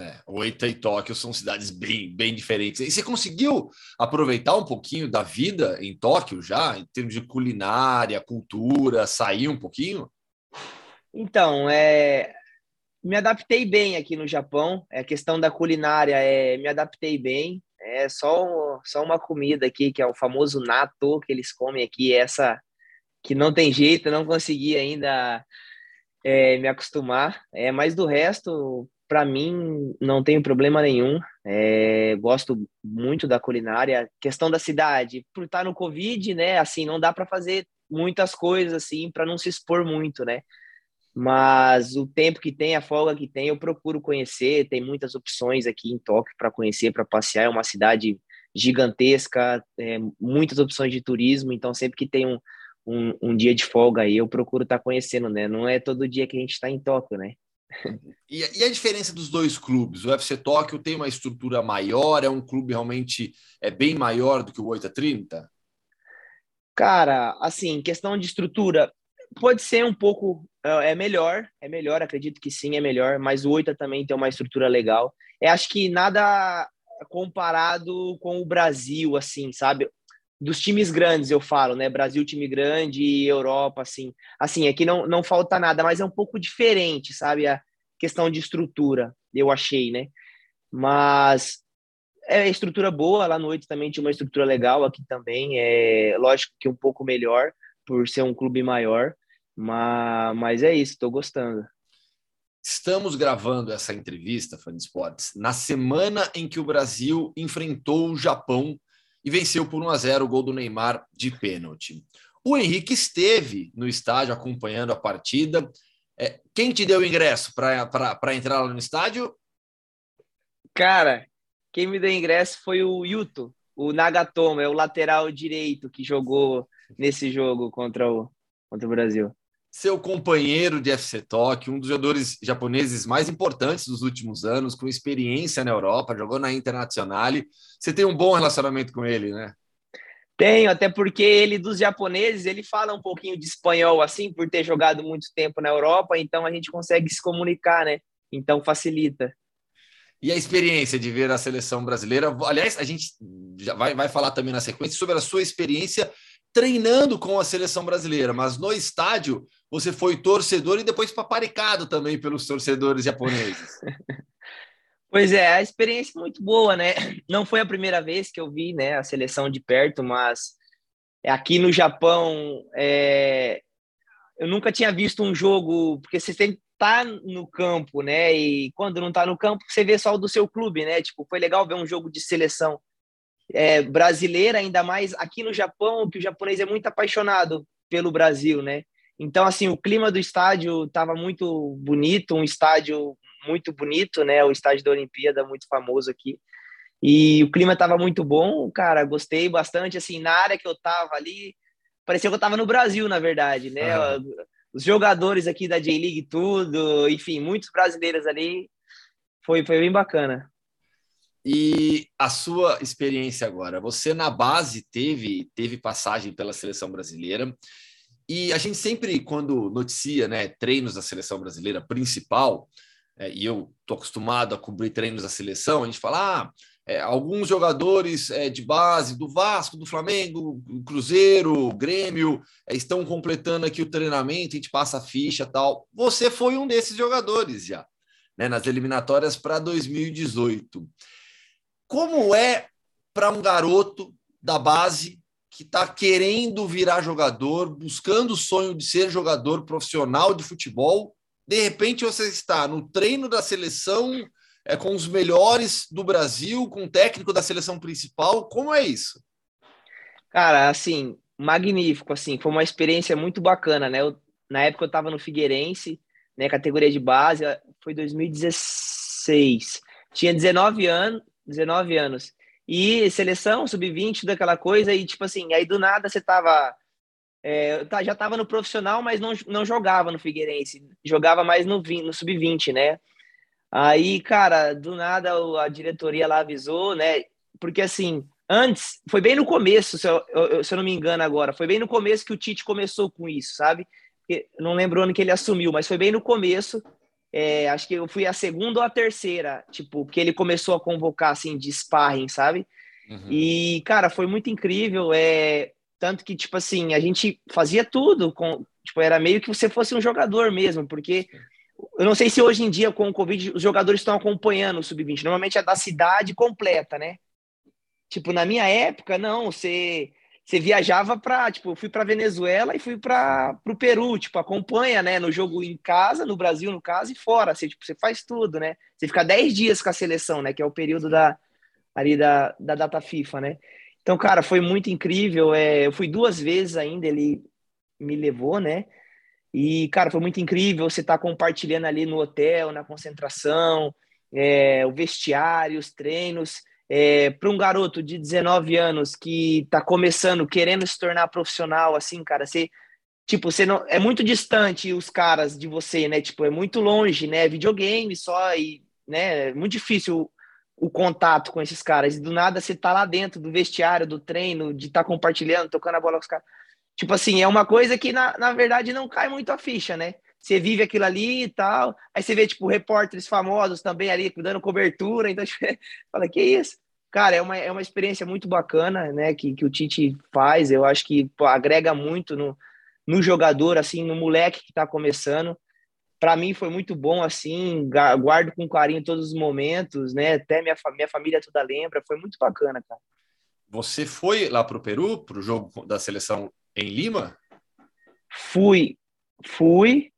É, Oita e Tóquio são cidades bem, bem diferentes. E você conseguiu aproveitar um pouquinho da vida em Tóquio já, em termos de culinária, cultura, sair um pouquinho? Então, é, me adaptei bem aqui no Japão. É a questão da culinária, é, me adaptei bem. É só, só uma comida aqui, que é o famoso nato que eles comem aqui, essa que não tem jeito, não consegui ainda é, me acostumar. É, mas do resto, para mim, não tenho problema nenhum. É, gosto muito da culinária. Questão da cidade, por estar no Covid, né? Assim, não dá para fazer muitas coisas assim para não se expor muito, né? Mas o tempo que tem, a folga que tem, eu procuro conhecer. Tem muitas opções aqui em Tóquio para conhecer, para passear. É uma cidade gigantesca, é, muitas opções de turismo. Então, sempre que tem um, um, um dia de folga aí, eu procuro estar tá conhecendo, né? Não é todo dia que a gente está em Tóquio, né? E, e, a diferença dos dois clubes? O UFC Tóquio tem uma estrutura maior, é um clube realmente é bem maior do que o 830? Cara, assim, questão de estrutura, pode ser um pouco é, é melhor, é melhor, acredito que sim, é melhor, mas o Oita também tem uma estrutura legal. É acho que nada comparado com o Brasil, assim, sabe? Dos times grandes, eu falo, né? Brasil, time grande, Europa, assim. Assim, aqui não, não falta nada, mas é um pouco diferente, sabe? A questão de estrutura, eu achei, né? Mas é estrutura boa, lá no Oito também tinha uma estrutura legal, aqui também, é lógico que um pouco melhor, por ser um clube maior, mas, mas é isso, estou gostando. Estamos gravando essa entrevista, Fã de Esportes, na semana em que o Brasil enfrentou o Japão e venceu por 1 a 0 o gol do Neymar de pênalti. O Henrique esteve no estádio acompanhando a partida. É, quem te deu o ingresso para entrar lá no estádio? Cara, quem me deu ingresso foi o Yuto, o Nagatomo, é o lateral direito que jogou nesse jogo contra o, contra o Brasil seu companheiro de FC Tóquio, um dos jogadores japoneses mais importantes dos últimos anos, com experiência na Europa, jogou na Internazionale. Você tem um bom relacionamento com ele, né? Tenho, até porque ele, dos japoneses, ele fala um pouquinho de espanhol, assim, por ter jogado muito tempo na Europa, então a gente consegue se comunicar, né? Então facilita. E a experiência de ver a seleção brasileira? Aliás, a gente já vai, vai falar também na sequência sobre a sua experiência treinando com a seleção brasileira, mas no estádio você foi torcedor e depois paparicado também pelos torcedores japoneses. [LAUGHS] Pois é, a experiência é muito boa, né? Não foi a primeira vez que eu vi né, a seleção de perto, mas aqui no Japão é... eu nunca tinha visto um jogo, porque você tem que estar tá no campo, né? E quando não está no campo, você vê só o do seu clube, né? Tipo, foi legal ver um jogo de seleção é, brasileira, ainda mais aqui no Japão, que o japonês é muito apaixonado pelo Brasil, né? Então, assim, o clima do estádio estava muito bonito, um estádio muito bonito, né? O estádio da Olimpíada, muito famoso aqui. E o clima estava muito bom, cara, gostei bastante, assim, na área que eu estava ali, parecia que eu estava no Brasil, na verdade, né? Uhum. Os jogadores aqui da J-League, tudo, enfim, muitos brasileiros ali, foi, foi bem bacana. E a sua experiência agora? Você na base teve teve passagem pela seleção brasileira e a gente sempre, quando noticia né, treinos da seleção brasileira principal, é, e eu estou acostumado a cobrir treinos da seleção, a gente fala, ah, é, alguns jogadores é, de base do Vasco, do Flamengo, Cruzeiro, Grêmio, é, estão completando aqui o treinamento, a gente passa a ficha tal. Você foi um desses jogadores já, né, nas eliminatórias para 2018. Como é para um garoto da base que está querendo virar jogador, buscando o sonho de ser jogador profissional de futebol. De repente você está no treino da seleção é, com os melhores do Brasil, com o técnico da seleção principal. Como é isso? Cara, assim, magnífico, assim, foi uma experiência muito bacana, né? Eu, na época eu estava no Figueirense, né, categoria de base, foi 2016. Tinha 19 anos, 19 anos. E seleção, sub-20, daquela coisa, e tipo assim, aí do nada você tava. É, tá, já tava no profissional, mas não, não jogava no Figueirense, jogava mais no, no sub-20, né? Aí, cara, do nada a diretoria lá avisou, né? Porque assim, antes, foi bem no começo, se eu, eu, se eu não me engano agora, foi bem no começo que o Tite começou com isso, sabe? Não lembro o ano que ele assumiu, mas foi bem no começo. É, acho que eu fui a segunda ou a terceira, tipo, que ele começou a convocar, assim, de sparring, sabe? Uhum. E, cara, foi muito incrível. É, tanto que, tipo assim, a gente fazia tudo. Com, tipo, era meio que você fosse um jogador mesmo, porque eu não sei se hoje em dia, com o Covid, os jogadores estão acompanhando o Sub-20. Normalmente é da cidade completa, né? Tipo, na minha época, não, você, você viajava para, tipo, eu fui para Venezuela e fui para o Peru, tipo, acompanha, né, no jogo em casa, no Brasil, no caso, e fora, você, tipo, você faz tudo, né? Você fica 10 dias com a seleção, né, que é o período da, ali da, da data FIFA, né? Então, cara, foi muito incrível. É, eu fui duas vezes ainda, ele me levou, né? E, cara, foi muito incrível você estar tá compartilhando ali no hotel, na concentração, é, o vestiário, os treinos. É, para um garoto de 19 anos que está começando, querendo se tornar profissional, assim, cara, você, tipo, você não, é muito distante os caras de você, né? Tipo, é muito longe, né? Videogame só e, né? É muito difícil o contato com esses caras. E do nada você tá lá dentro do vestiário, do treino, de estar tá compartilhando, tocando a bola com os caras. Tipo assim, é uma coisa que na, na verdade não cai muito a ficha, né? Você vive aquilo ali e tal. Aí você vê, tipo, repórteres famosos também ali dando cobertura. Então, [LAUGHS] tipo, fala, que isso? Cara, é uma, é uma experiência muito bacana, né? Que, que o Tite faz. Eu acho que pô, agrega muito no, no jogador, assim, no moleque que tá começando para mim foi muito bom assim, guardo com carinho todos os momentos, né? Até minha, minha família toda lembra, foi muito bacana, cara. Você foi lá para o Peru, para o jogo da seleção em Lima? Fui, fui.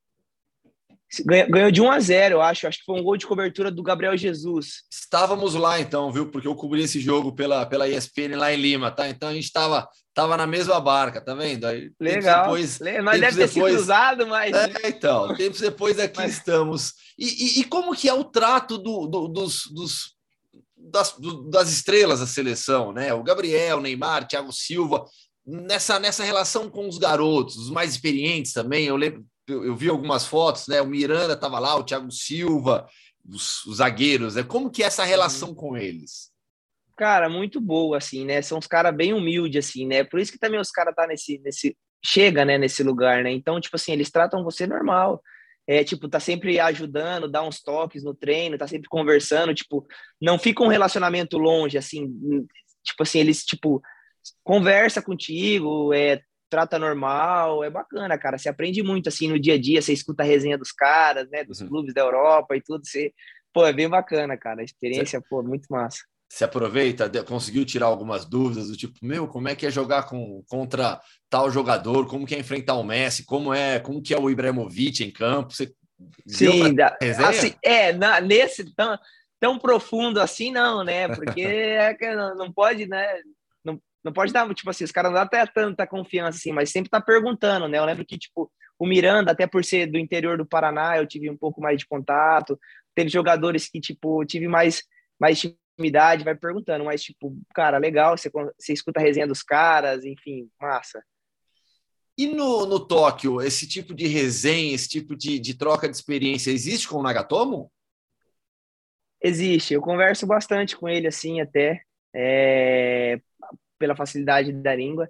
Ganhou de 1 a 0, eu acho. Acho que foi um gol de cobertura do Gabriel Jesus. Estávamos lá então, viu? Porque eu cobri esse jogo pela, pela ESPN lá em Lima, tá? Então a gente estava tava na mesma barca, tá vendo? Aí, Legal. Depois, mas deve ter depois... sido usado, mas. É, então, tempos depois aqui mas... estamos. E, e, e, como que é o trato do, do, dos, dos das, do, das estrelas da seleção, né? O Gabriel, Neymar, Thiago Silva, nessa, nessa relação com os garotos, os mais experientes também. Eu lembro, eu, eu vi algumas fotos, né? O Miranda estava lá, o Thiago Silva, os, os, zagueiros, né? Como que é essa relação com eles? Cara, muito boa, assim, né? São os caras bem humildes, assim, né? Por isso que também os caras tá nesse, nesse. Chega, né, nesse lugar, né? Então, tipo assim, eles tratam você normal. É, tipo, tá sempre ajudando, dá uns toques no treino, tá sempre conversando, tipo, não fica um relacionamento longe, assim, tipo assim, eles, tipo, conversa contigo, é, trata normal, é bacana, cara. Você aprende muito assim no dia a dia, você escuta a resenha dos caras, né, dos uhum. clubes da Europa e tudo, você, pô, é bem bacana, cara. A experiência, você, pô, muito massa. Você aproveita, conseguiu tirar algumas dúvidas do tipo, meu, como é que é jogar com, contra tal jogador, como que é enfrentar o Messi, como é, como que é o Ibrahimovic em campo? Você Sim, assim, é, na, nesse tão, tão profundo assim não, né? Porque é que não, não pode, né? Não pode dar, tipo assim, os caras não dão até tanta confiança assim, mas sempre tá perguntando, né? Eu lembro que, tipo, o Miranda, até por ser do interior do Paraná, eu tive um pouco mais de contato. Teve jogadores que, tipo, tive mais, mais intimidade, vai perguntando, mas, tipo, cara, legal, você, você escuta a resenha dos caras, enfim, massa. E no, no Tóquio, esse tipo de resenha, esse tipo de, de troca de experiência existe com o Nagatomo? Existe, eu converso bastante com ele, assim, até. É, pela facilidade da língua.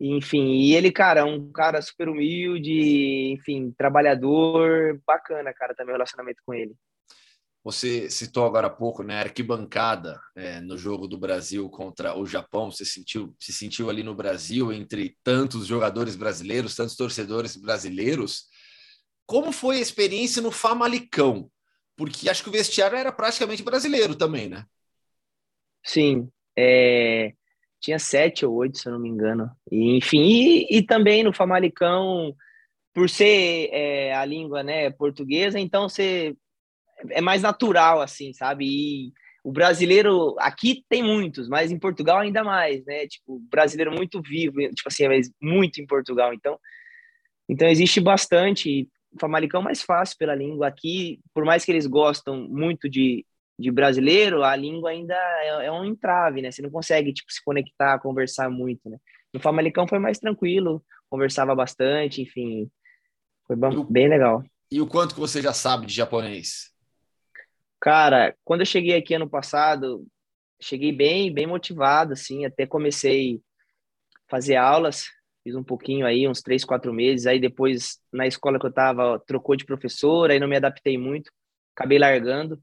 Enfim, e ele, cara, é um cara super humilde, enfim, trabalhador, bacana, cara, também o relacionamento com ele. Você citou agora há pouco, né, arquibancada é, no jogo do Brasil contra o Japão. Você sentiu, se sentiu ali no Brasil entre tantos jogadores brasileiros, tantos torcedores brasileiros. Como foi a experiência no Famalicão? Porque acho que o vestiário era praticamente brasileiro também, né? Sim, é tinha sete ou oito, se eu não me engano. E, enfim, e, e também no Famalicão, por ser é, a língua né, portuguesa, então você é mais natural, assim, sabe? E o brasileiro, aqui tem muitos, mas em Portugal ainda mais, né? Tipo, brasileiro muito vivo, tipo assim, mas muito em Portugal. Então, então existe bastante. Famalicão é mais fácil pela língua. Aqui, por mais que eles gostam muito de, de brasileiro, a língua ainda é, é, um entrave, né? Você não consegue, tipo, se conectar, conversar muito, né? No Famalicão foi mais tranquilo, conversava bastante, enfim, foi bom, bem legal. E o quanto que você já sabe de japonês? Cara, quando eu cheguei aqui ano passado, cheguei bem, bem motivado, assim, até comecei a fazer aulas, fiz um pouquinho aí, uns três, quatro meses, aí depois, na escola que eu tava, trocou de professor, aí não me adaptei muito, acabei largando,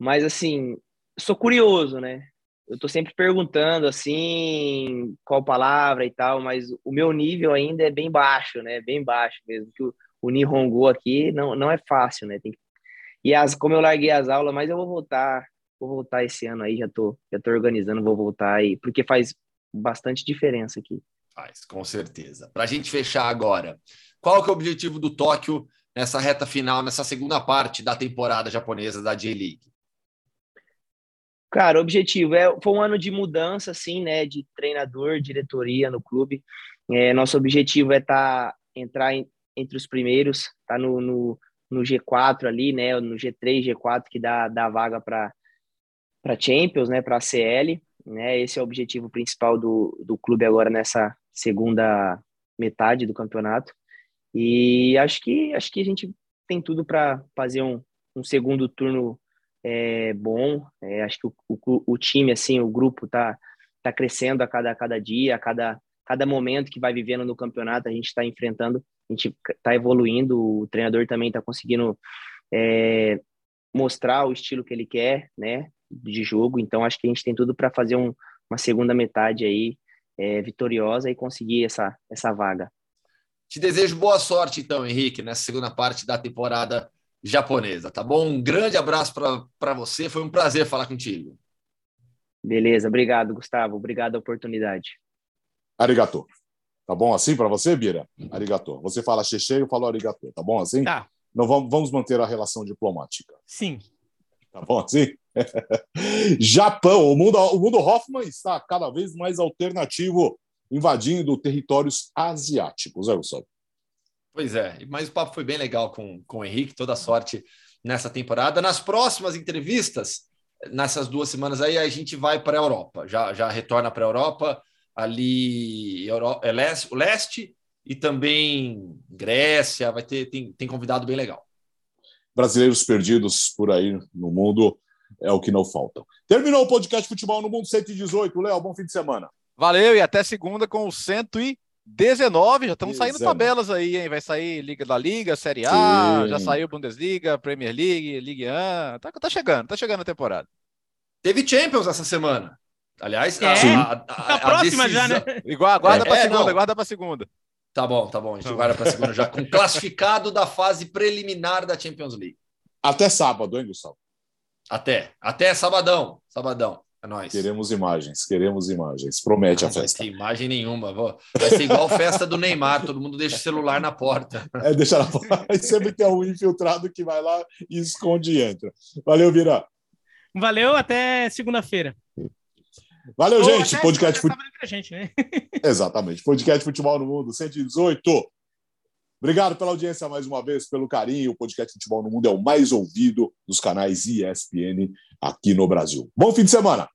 mas, assim, sou curioso, né? Eu tô sempre perguntando, assim, qual palavra e tal, mas o meu nível ainda é bem baixo, né? Bem baixo mesmo, que o, o Nihongo aqui não, não é fácil, né? Tem que... E as, como eu larguei as aulas, mas eu vou voltar, vou voltar esse ano aí, já tô, já tô organizando, vou voltar aí, porque faz bastante diferença aqui. Faz, com certeza. Para a gente fechar agora, qual que é o objetivo do Tóquio nessa reta final, nessa segunda parte da temporada japonesa da J-League? Cara, o objetivo é foi um ano de mudança, assim, né, de treinador, diretoria no clube. É, nosso objetivo é tá, entrar em, entre os primeiros, tá no, no, no, G4 ali, né, no G3, G4 que dá, dá vaga para para Champions, né, para CL, né? Esse é o objetivo principal do, do clube agora nessa segunda metade do campeonato. E acho que acho que a gente tem tudo para fazer um, um segundo turno é, bom. É, acho que o, o, o, time, assim, o grupo tá, tá crescendo a cada, a cada dia, a cada, cada momento que vai vivendo no campeonato, a gente está enfrentando, a gente está evoluindo, o treinador também está conseguindo é, mostrar o estilo que ele quer, né, de jogo. Então, acho que a gente tem tudo para fazer um, uma segunda metade aí é, vitoriosa e conseguir essa, essa vaga. Te desejo boa sorte, então, Henrique, nessa segunda parte da temporada japonesa, tá bom? Um grande abraço para você, foi um prazer falar contigo. Beleza, obrigado, Gustavo, obrigado a oportunidade. Arigato. Tá bom assim para você, Bira? Arigato. Você fala xexê, eu falo arigato, tá bom assim? Tá. Não vamos, vamos manter a relação diplomática. Sim. Tá bom assim? [LAUGHS] Japão, o mundo, o mundo Hoffman está cada vez mais alternativo, invadindo territórios asiáticos, é, Gustavo? Pois é, mas o papo foi bem legal com, com o Henrique, toda sorte nessa temporada. Nas próximas entrevistas, nessas duas semanas aí, a gente vai para a Europa, já, já retorna para a Europa, ali Euro, é leste, o leste e também Grécia, vai ter tem, tem convidado bem legal. Brasileiros perdidos por aí no mundo é o que não faltam. Terminou o podcast Futebol no Mundo 118. Léo, bom fim de semana. Valeu e até segunda com o 100 19, já estamos saindo tabelas aí, hein? Vai sair Liga da Liga, Série A, Sim. já saiu Bundesliga, Premier League, Ligue 1. Tá, tá chegando, tá chegando a temporada. Teve Champions essa semana. Aliás, é. a, a, a, a, próxima decisão... já, né? Igual, guarda é, para é, segunda, guarda para segunda. Tá bom, tá bom. A gente guarda para segunda já com classificado da fase preliminar da Champions League. Até sábado, hein, Gustavo? Até, até sabadão, sabadão. É nóis. Queremos imagens, queremos imagens. Promete não, a festa. Não vai ter imagem nenhuma. Vai ser igual festa do Neymar, todo mundo deixa o celular na porta. [LAUGHS] É, deixa na porta. Aí sempre tem um infiltrado que vai lá e esconde e entra. Valeu, Vira. Valeu, até segunda-feira. Valeu, Ou gente. Podcast fut... gente, né? [LAUGHS] Exatamente. Podcast Futebol no Mundo 118. Obrigado pela audiência mais uma vez, pelo carinho. O podcast Futebol no Mundo é o mais ouvido dos canais ESPN aqui no Brasil. Bom fim de semana!